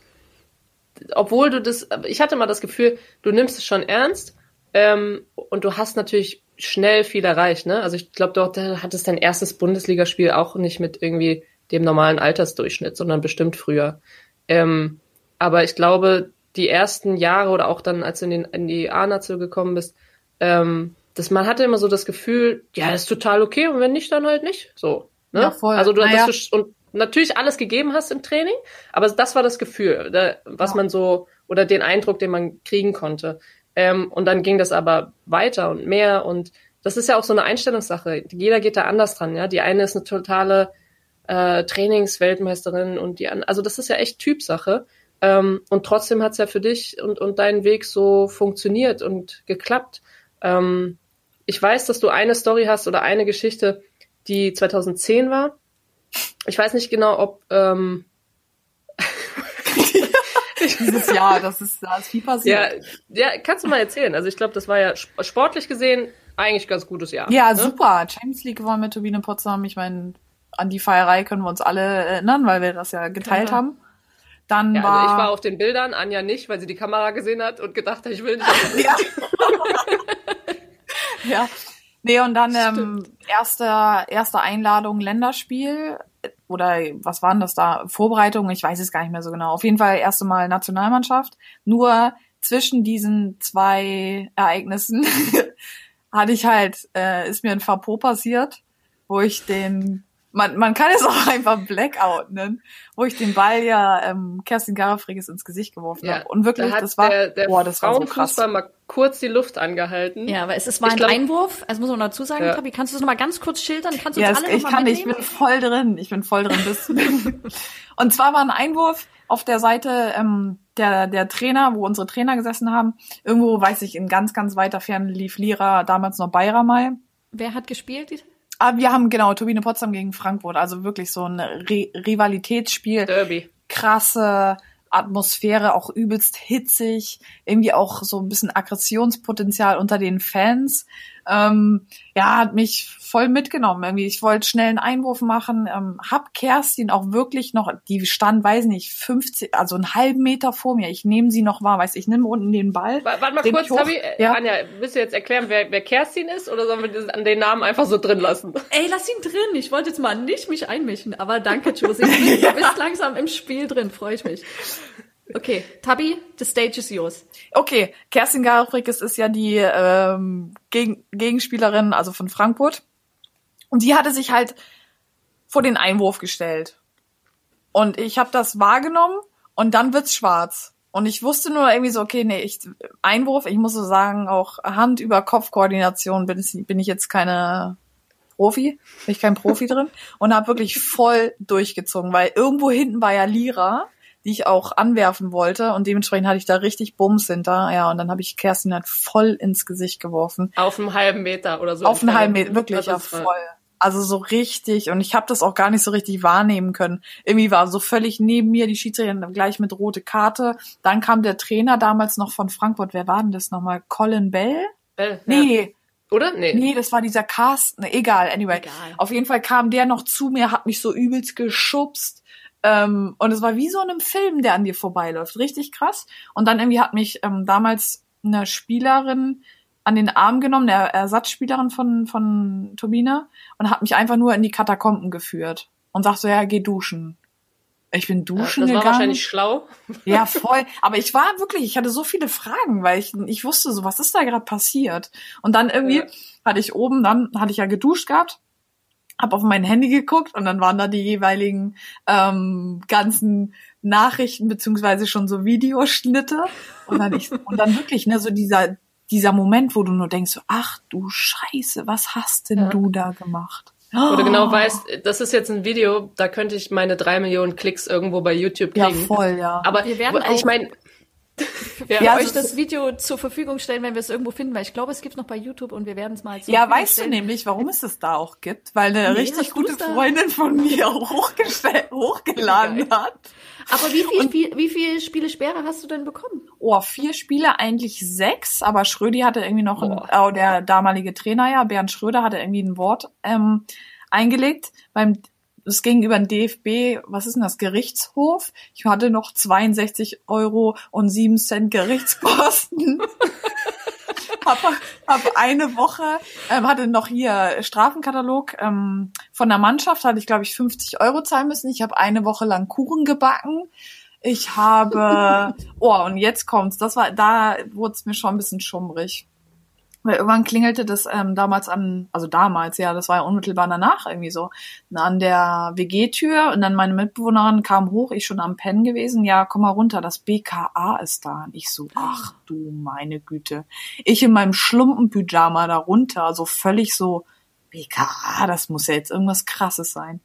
obwohl du das, ich hatte mal das Gefühl, du nimmst es schon ernst, ähm, und du hast natürlich schnell viel erreicht, ne? Also ich glaube, dort hattest dein erstes Bundesligaspiel auch nicht mit irgendwie dem normalen Altersdurchschnitt, sondern bestimmt früher. Ähm, aber ich glaube, die ersten Jahre oder auch dann, als du in, den, in die A-Nation gekommen bist, ähm, dass man hatte immer so das Gefühl, ja, ist total okay und wenn nicht, dann halt nicht. So. Ne? Ja, voll. Also du, naja. du und natürlich alles gegeben hast im Training, aber das war das Gefühl, da, was man so oder den Eindruck, den man kriegen konnte. Ähm, und dann ging das aber weiter und mehr und das ist ja auch so eine Einstellungssache. Jeder geht da anders dran, ja. Die eine ist eine totale äh, Trainingsweltmeisterin und die andere, also das ist ja echt Typsache. Ähm, und trotzdem hat's ja für dich und, und deinen Weg so funktioniert und geklappt. Ähm, ich weiß, dass du eine Story hast oder eine Geschichte, die 2010 war. Ich weiß nicht genau, ob ähm, dieses Jahr, das ist, da ist viel passiert. Ja, ja, kannst du mal erzählen. Also ich glaube, das war ja sportlich gesehen eigentlich ganz gutes Jahr. Ja, ne? super. Champions League gewonnen mit Turbine Potsdam. Ich meine, an die Feierei können wir uns alle erinnern, weil wir das ja geteilt genau. haben. Dann ja, war also ich war auf den Bildern, Anja nicht, weil sie die Kamera gesehen hat und gedacht hat, ich will nicht. ja. ja. Nee, und dann ähm, erste, erste Einladung Länderspiel oder was waren das da? Vorbereitungen, ich weiß es gar nicht mehr so genau. Auf jeden Fall erste Mal Nationalmannschaft. Nur zwischen diesen zwei Ereignissen hatte ich halt, äh, ist mir ein Fapot passiert, wo ich den man, man kann es auch einfach Blackout nennen, wo ich den Ball ja ähm, Kerstin Garafriges ins Gesicht geworfen ja, habe. Und wirklich, da das war, der, der boah, das war so krass. Kurz die Luft angehalten. Ja, aber es, war ich ein glaub, Einwurf, also muss man dazu sagen, ja. Tabi, kannst du es nochmal ganz kurz schildern? Kannst du ja, uns alle ich kann nicht, ich bin voll drin, ich bin voll drin. Bis und zwar war ein Einwurf auf der Seite ähm, der, der Trainer, wo unsere Trainer gesessen haben. Irgendwo, weiß ich, in ganz, ganz weiter Ferne lief Lira, damals noch Bayramay. Wer hat gespielt? Ah, wir haben genau Turbine Potsdam gegen Frankfurt, also wirklich so ein Re Rivalitätsspiel. Derby. Krasse Atmosphäre, auch übelst hitzig, irgendwie auch so ein bisschen Aggressionspotenzial unter den Fans ähm, ja, hat mich voll mitgenommen. Irgendwie, ich wollte schnell einen Einwurf machen, ähm, hab Kerstin auch wirklich noch, die stand, weiß nicht, 50, also einen halben Meter vor mir. Ich nehme sie noch wahr, weiß ich, nehme unten den Ball. Warte mal kurz, Tabi, äh, ja. Anja, willst du jetzt erklären, wer, wer Kerstin ist oder sollen wir das an den Namen einfach so drin lassen? Ey, lass ihn drin. Ich wollte jetzt mal nicht mich einmischen, aber danke, Josie. Du bist langsam im Spiel drin, freue ich mich. Okay, Tabi, the stage is yours. Okay, Kerstin Garfrikes ist ja die ähm, Gegen Gegenspielerin, also von Frankfurt. Und die hatte sich halt vor den Einwurf gestellt. Und ich habe das wahrgenommen und dann wird's schwarz. Und ich wusste nur irgendwie so, okay, nee, ich, Einwurf, ich muss so sagen, auch Hand über Kopf-Koordination bin, bin ich jetzt keine Profi, bin ich kein Profi drin und habe wirklich voll durchgezogen, weil irgendwo hinten war ja Lira die ich auch anwerfen wollte und dementsprechend hatte ich da richtig Bums hinter. Ja, und dann habe ich Kerstin halt voll ins Gesicht geworfen. Auf einem halben Meter oder so. Auf einem halben Meter, wirklich, ja, voll. Also so richtig und ich habe das auch gar nicht so richtig wahrnehmen können. Irgendwie war so völlig neben mir die Schiedsrichterin gleich mit rote Karte. Dann kam der Trainer damals noch von Frankfurt. Wer war denn das nochmal? Colin Bell? Fell. Ja. Nee, Oder? Nee. nee, das war dieser Carsten. Egal, anyway. Egal. Auf jeden Fall kam der noch zu mir, hat mich so übelst geschubst. Ähm, und es war wie so in einem Film, der an dir vorbeiläuft. Richtig krass. Und dann irgendwie hat mich ähm, damals eine Spielerin an den Arm genommen, eine Ersatzspielerin von, von Turbine, und hat mich einfach nur in die Katakomben geführt. Und sagt so, ja, geh duschen. Ich bin duschen das war gegangen. wahrscheinlich schlau. Ja, voll. Aber ich war wirklich, ich hatte so viele Fragen, weil ich, ich wusste so, was ist da gerade passiert? Und dann irgendwie Ja. hatte ich oben, dann hatte ich ja geduscht gehabt, habe auf mein Handy geguckt und dann waren da die jeweiligen ähm, ganzen Nachrichten beziehungsweise schon so Videoschnitte und dann ich und dann wirklich ne so dieser dieser Moment, wo du nur denkst, so, ach du Scheiße, was hast denn Ja. du da gemacht? Wo du genau weißt, das ist jetzt ein Video, da könnte ich meine drei Millionen Klicks irgendwo bei YouTube ja kriegen. voll, ja. Aber Wir werden ich auch- meine, ja, Ja, euch es das Video zur Verfügung stellen, wenn wir es irgendwo finden, weil ich glaube, es gibt noch bei YouTube und wir werden es mal zur Ja, weißt du stellen. nämlich, warum es das da auch gibt? Weil eine Nee, richtig gute? Freundin von mir hochgeladen hat. Aber wie viel, Spiel, wie viel Spiele Sperre hast du denn bekommen? Oh, vier Spiele, eigentlich sechs, aber Schrödi hatte irgendwie noch, ein, oh, der damalige Trainer, ja, Bernd Schröder hatte irgendwie ein Wort ähm, eingelegt. Beim, es ging über den DFB, was ist denn das, Gerichtshof. Ich hatte noch 62 Euro und sieben Cent Gerichtskosten. hab, hab eine Woche, ähm, hatte noch hier Strafenkatalog ähm, von der Mannschaft, hatte ich glaube ich 50 Euro zahlen müssen. Ich habe eine Woche lang Kuchen gebacken. Ich habe, oh, und jetzt kommt's. Das war, da wurde es mir schon ein bisschen schummrig. Weil irgendwann klingelte das ähm, damals an, also damals, ja, das war ja unmittelbar danach irgendwie so, an der WG-Tür und dann meine Mitbewohnerin kam hoch, ich schon am Pennen gewesen, ja, komm mal runter, das BKA ist da. Und ich so, ach du meine Güte. Ich in meinem Schlumpenpyjama da runter, so völlig so, BKA, das muss ja jetzt irgendwas krasses sein.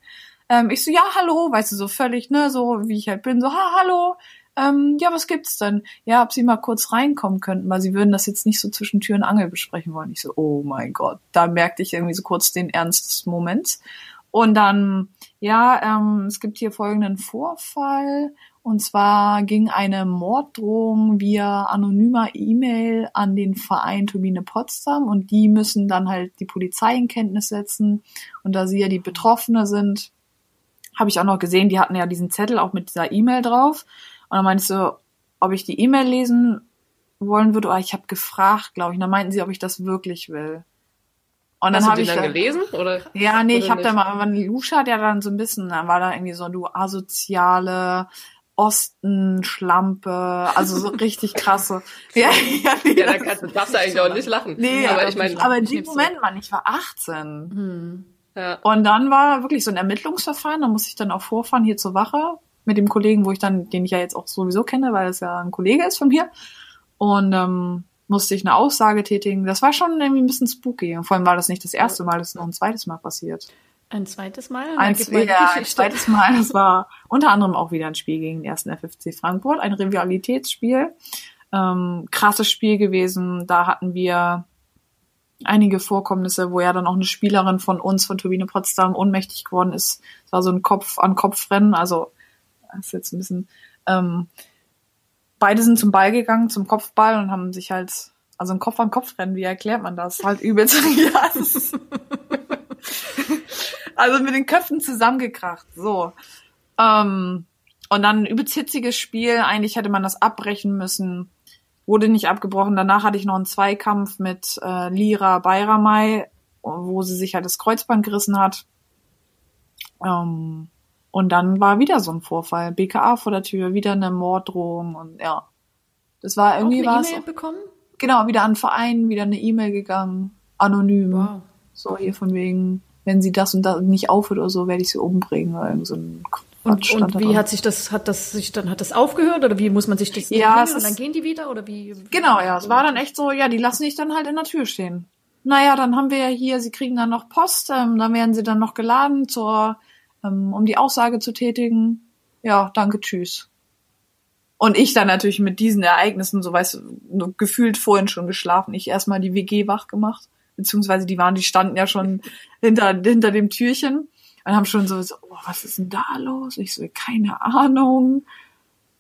Ähm, ich so, ja, hallo, weißt du, so völlig, ne, so wie ich halt bin, so, ha, hallo, ähm, ja, was gibt's denn? Ja, ob sie mal kurz reinkommen könnten, weil sie würden das jetzt nicht so zwischen Tür und Angel besprechen wollen. Ich so, oh mein Gott, da merkte ich irgendwie so kurz den Ernst des Moments. Und dann, ja, ähm, es gibt hier folgenden Vorfall. Und zwar ging eine Morddrohung via anonymer E-Mail an den Verein Turbine Potsdam und die müssen dann halt die Polizei in Kenntnis setzen. Und da sie ja die Betroffene sind, habe ich auch noch gesehen, die hatten ja diesen Zettel auch mit dieser E-Mail drauf. Und dann meinte ich so, ob ich die E-Mail lesen wollen würde. Oder ich habe gefragt, glaube ich. Und dann meinten sie, ob ich das wirklich will. Und dann hast habe ich dann da- gelesen? Oder? ja, nee, ich Oder habe da nicht? mal, aber Lusha hat ja dann so ein bisschen, dann war da irgendwie so, du asoziale Osten, Schlampe, also so richtig krasse. ja, ja, nee, Ja, da das- kannst, du- darfst du eigentlich auch nicht lachen. nee, aber ich meine, aber in ich dem Moment, Mann, ich war 18. Hm. ja. Und dann war wirklich so ein Ermittlungsverfahren, da musste ich dann auch vorfahren hier zur Wache mit dem Kollegen, wo ich dann, den ich ja jetzt auch sowieso kenne, weil es ja ein Kollege ist von mir. Und ähm, musste ich eine Aussage tätigen. Das war schon irgendwie ein bisschen spooky. Und vor allem war das nicht das erste Mal, das ist noch ein zweites Mal passiert. Ein zweites Mal? Ein, ja, ein zweites Mal. Das war unter anderem auch wieder ein Spiel gegen den ersten FFC Frankfurt, ein Rivalitätsspiel. Ähm, krasses Spiel gewesen. Da hatten wir einige Vorkommnisse, wo ja dann auch eine Spielerin von uns, von Turbine Potsdam, ohnmächtig geworden ist. Es war so ein Kopf-an-Kopf-Rennen, also das ist jetzt ein bisschen. Ähm, beide sind zum Ball gegangen, zum Kopfball und haben sich halt, also ein Kopf-an-Kopf-Rennen, wie erklärt man das? Halt übelst. ja, also mit den Köpfen zusammengekracht. So. Ähm, und dann ein übelst hitziges Spiel. Eigentlich hätte man das abbrechen müssen. Wurde nicht abgebrochen. Danach hatte ich noch einen Zweikampf mit äh, Lira Bayramay, wo sie sich halt das Kreuzband gerissen hat. Ähm, und dann war wieder so ein Vorfall. BKA vor der Tür, wieder eine Morddrohung und ja. Das war Auch irgendwie eine was. E-Mail bekommen? Genau, wieder an den Verein, wieder eine E-Mail gegangen. Anonym. Wow. So hier von wegen, wenn sie das und das nicht aufhört oder so, werde ich sie umbringen oder irgend so ein Und, Quatsch und da wie hat sich das, hat das sich dann, hat das aufgehört oder wie muss man sich das Ja, es und dann gehen die wieder oder wie? Genau, ja, es war dann echt so, ja, die lassen dich dann halt in der Tür stehen. Naja, dann haben wir ja hier, sie kriegen dann noch Post, ähm, dann werden sie dann noch geladen zur, ähm, um die Aussage zu tätigen. Ja, danke, tschüss. Und ich dann natürlich mit diesen Ereignissen, so weißt du, gefühlt vorhin schon geschlafen. Ich erstmal die WG wach gemacht, beziehungsweise die waren, die standen ja schon hinter, hinter dem Türchen und haben schon so, so oh, was ist denn da los? Ich so, keine Ahnung.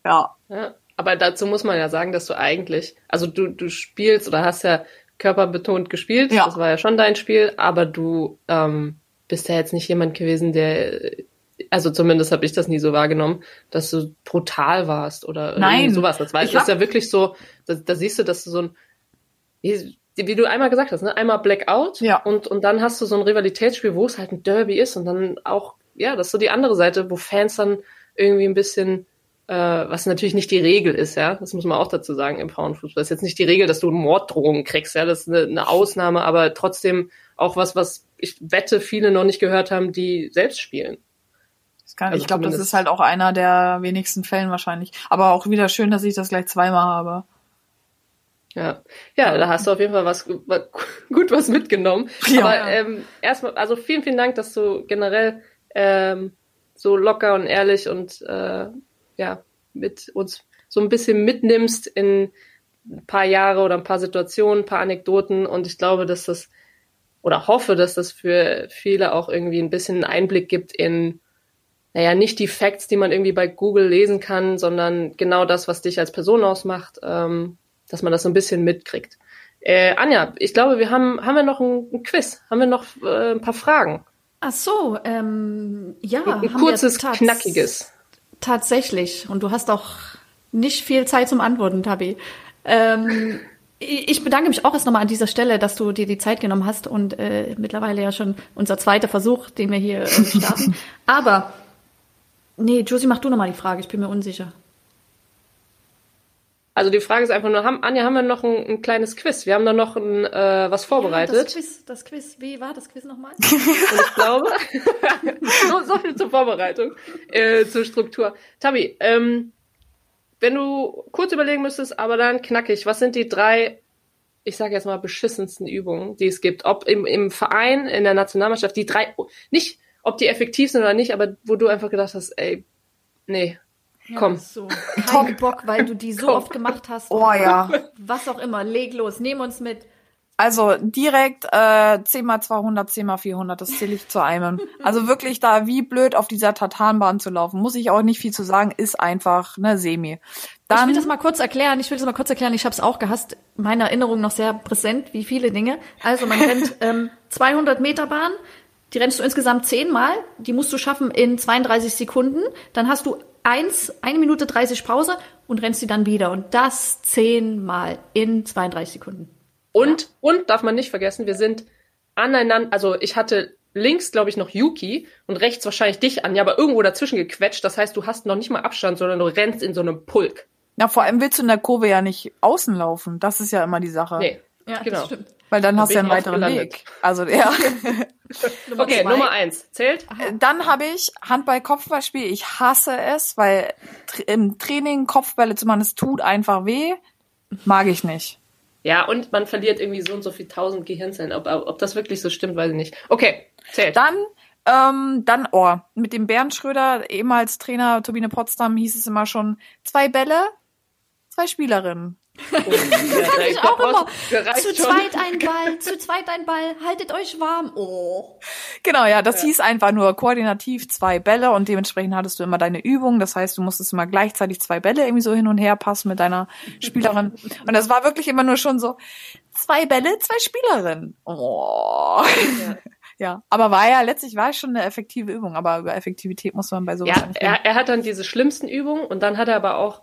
Ja, Ja, aber dazu muss man ja sagen, dass du eigentlich, also du, du spielst oder hast ja körperbetont gespielt. Ja. Das war ja schon dein Spiel, aber du ähm, bist ja jetzt nicht jemand gewesen, der, also zumindest habe ich das nie so wahrgenommen, dass du brutal warst oder Nein. sowas. Das war Ich ist ja wirklich so, da, da siehst du, dass du so ein, wie, wie du einmal gesagt hast, ne? einmal Blackout Ja. und, und dann hast du so ein Rivalitätsspiel, wo es halt ein Derby ist und dann auch, ja, das ist so die andere Seite, wo Fans dann irgendwie ein bisschen äh, was natürlich nicht die Regel ist, ja, das muss man auch dazu sagen im Frauenfußball. Das ist jetzt nicht die Regel, dass du Morddrohungen kriegst, ja, das ist eine, eine Ausnahme, aber trotzdem auch was, was ich wette, viele noch nicht gehört haben, die selbst spielen. Kann, Also ich glaube, das ist halt auch einer der wenigsten Fällen wahrscheinlich. Aber auch wieder schön, dass ich das gleich zweimal habe. Ja, ja, da hast du auf jeden Fall was was- gut was mitgenommen. Ja. Aber ähm, erstmal, also vielen, vielen Dank, dass du generell ähm, so locker und ehrlich und äh, ja mit uns so ein bisschen mitnimmst in ein paar Jahre oder ein paar Situationen, ein paar Anekdoten und ich glaube, dass das oder hoffe, dass das für viele auch irgendwie ein bisschen einen Einblick gibt in naja, nicht die Facts, die man irgendwie bei Google lesen kann, sondern genau das, was dich als Person ausmacht, ähm, dass man das so ein bisschen mitkriegt. Äh, Anja, ich glaube, wir haben, haben wir noch ein, ein Quiz? Haben wir noch äh, ein paar Fragen? Ach so, ähm, ja. Ein wir kurzes, knackiges. Tatsächlich. Und du hast auch nicht viel Zeit zum Antworten, Tabi. Ähm, ich bedanke mich auch erst nochmal an dieser Stelle, dass du dir die Zeit genommen hast und äh, mittlerweile ja schon unser zweiter Versuch, den wir hier äh, starten. Aber, nee, Josie, mach du nochmal die Frage, ich bin mir unsicher. Also die Frage ist einfach nur, haben, Anja, haben wir noch ein, ein kleines Quiz? Wir haben da noch ein, äh, was Ja, vorbereitet. das Quiz, das Quiz, wie war das Quiz nochmal? Ich glaube, so, so viel zur Vorbereitung, äh, zur Struktur. Tabi, ähm, wenn du kurz überlegen müsstest, aber dann knackig, was sind die drei, ich sage jetzt mal, beschissensten Übungen, die es gibt? Ob im, im Verein, in der Nationalmannschaft, die drei, nicht, ob die effektiv sind oder nicht, aber wo du einfach gedacht hast, ey, nee, komm. So, kein Bock, weil du die so Komm. oft gemacht hast. Oh ja. Was auch immer, leg los, nehm uns mit. Also direkt äh, 10 mal 200, 10 mal 400, das zähle ich zu einem. Also wirklich da wie blöd auf dieser Tatanbahn zu laufen, muss ich auch nicht viel zu sagen, ist einfach ne Semi. ich Dann will das mal kurz erklären. Ich will das mal kurz erklären. Ich habe es auch gehasst. Meine Erinnerung noch sehr präsent, wie viele Dinge. Also man rennt ähm, 200 Meter Bahn. Die rennst du insgesamt zehnmal. Die musst du schaffen in 32 Sekunden. Dann hast du eins, eine Minute 30 Pause und rennst die dann wieder. Und das zehnmal in 32 Sekunden. Und, und darf man nicht vergessen, wir sind aneinander, also ich hatte links, glaube ich, noch Yuki und rechts wahrscheinlich dich, Anja, aber irgendwo dazwischen gequetscht. Das heißt, du hast noch nicht mal Abstand, sondern du rennst in so einem Pulk. ja, vor allem willst du in der Kurve ja nicht außen laufen. Das ist ja immer die Sache. Nee, Ja, genau. das stimmt. Weil dann Da hast du ja einen weiteren gelandet. Weg. Also ja. Nummer Okay, zwei. Nummer eins. Zählt? Dann habe ich Handball-Kopfballspiel. Ich hasse es, weil tr im Training Kopfbälle zu machen, es tut einfach weh. Mag ich nicht. Ja, und man verliert irgendwie so und so viel tausend Gehirnzellen. Ob, ob das wirklich so stimmt, weiß ich nicht. Okay, zählt. Dann, ähm, dann, oh, mit dem Bernd Schröder, ehemals Trainer Turbine Potsdam, hieß es immer schon, zwei Bälle, zwei Spielerinnen. Oh, ja, Ich da auch immer. Zu schon. zweit ein Ball, zu zweit ein Ball, haltet euch warm. Oh. Genau, ja, das hieß einfach nur koordinativ zwei Bälle und dementsprechend hattest du immer deine Übung. Das heißt, du musstest immer gleichzeitig zwei Bälle irgendwie so hin und her passen mit deiner Spielerin. Und das war wirklich immer nur schon so, zwei Bälle, zwei Spielerinnen. Oh. Ja. Ja, aber war ja letztlich war es schon eine effektive Übung, aber über Effektivität muss man bei sowas Ja, nicht reden. er, er hat dann diese schlimmsten Übungen und dann hat er aber auch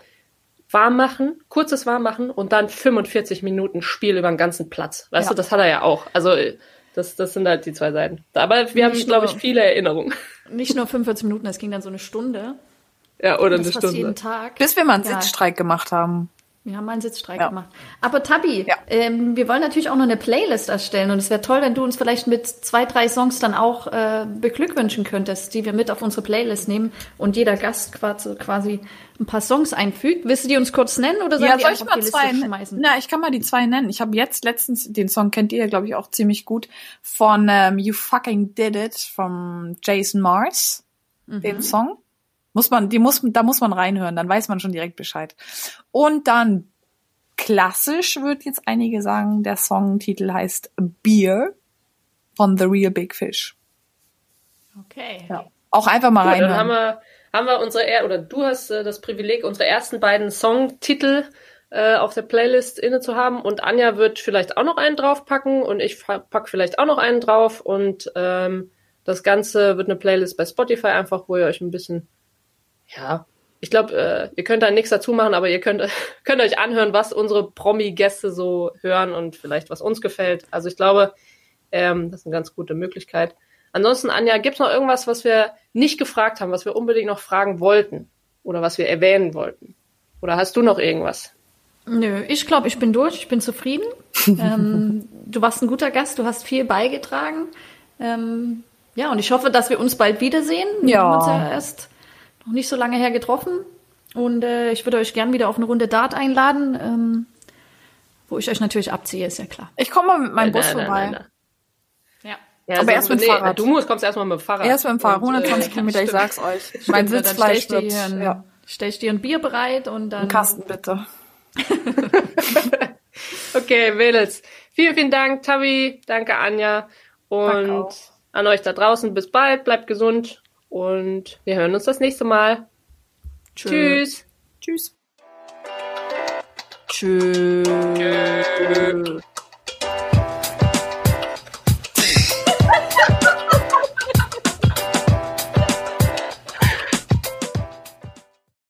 warm machen, kurzes warm machen und dann 45 Minuten Spiel über den ganzen Platz. Weißt Ja. du, das hat er ja auch. Also das, das sind halt die zwei Seiten. Aber wir haben, Nicht glaube ich, viele Erinnerungen. Nicht nur 45 Minuten, es ging dann so eine Stunde. Ja, oder Das eine Stunde. Tag. Bis wir mal einen Ja. Sitzstreik gemacht haben. Wir haben mal einen Sitzstreik Ja. gemacht. Aber Tabi, Ja. ähm, wir wollen natürlich auch noch eine Playlist erstellen und es wäre toll, wenn du uns vielleicht mit zwei, drei Songs dann auch äh, beglückwünschen könntest, die wir mit auf unsere Playlist nehmen und jeder Gast quasi, quasi ein paar Songs einfügt. Willst du die uns kurz nennen oder sollen Ja, soll ich mal zwei schmeißen? Na, ich kann mal die zwei nennen. Ich habe jetzt letztens, den Song kennt ihr, glaube ich, auch ziemlich gut, von ähm, You Fucking Did It von Jason Mars. Den Song. Muss man, die muss, da muss man reinhören, dann weiß man schon direkt Bescheid. Und dann klassisch wird jetzt einige sagen, der Songtitel heißt Beer von The Real Big Fish. Okay. Ja. Auch einfach mal Gut, dann haben reinhören. wir, haben wir unsere, er oder du hast äh, das Privileg, unsere ersten beiden Songtitel äh, auf der Playlist inne zu haben. Und Anja wird vielleicht auch noch einen draufpacken und ich pack vielleicht auch noch einen drauf. Und ähm, das Ganze wird eine Playlist bei Spotify einfach, wo ihr euch ein bisschen, ja, ich glaube, äh, ihr könnt da nichts dazu machen, aber ihr könnt, könnt euch anhören, was unsere Promi-Gäste so hören und vielleicht was uns gefällt. Also ich glaube, ähm, das ist eine ganz gute Möglichkeit. Ansonsten, Anja, gibt's noch irgendwas, was wir nicht gefragt haben, was wir unbedingt noch fragen wollten oder was wir erwähnen wollten? Oder hast du noch irgendwas? Nö, ich glaube, ich bin durch, ich bin zufrieden. ähm, du warst ein guter Gast, du hast viel beigetragen. Ähm, ja, und ich hoffe, dass wir uns bald wiedersehen. Wir Ja. haben uns ja erst noch nicht so lange her getroffen. Und äh, ich würde euch gern wieder auf eine Runde Dart einladen, ähm, wo ich euch natürlich abziehe, ist ja klar. Ich komme mal mit meinem Bus Nein, nein, vorbei. nein, nein. Ja. Ja, Aber erst mit nee, Fahrrad. Du musst, kommst erstmal mit dem Fahrrad. Erst mit dem Fahrrad, Und, 120 äh, Kilometer, ich sag's euch. Mein Stimmt, Sitzfleisch stell ich wird, dir, ein, ja. stell ich dir ein Bier bereit und dann. Ein Kasten bitte. Okay, Mädels. Vielen, vielen Dank, Tavi. Danke, Anja. Und auch. an euch da draußen. Bis bald. Bleibt gesund. Und wir hören uns das nächste Mal. Tschüss. Tschüss. Tschüss.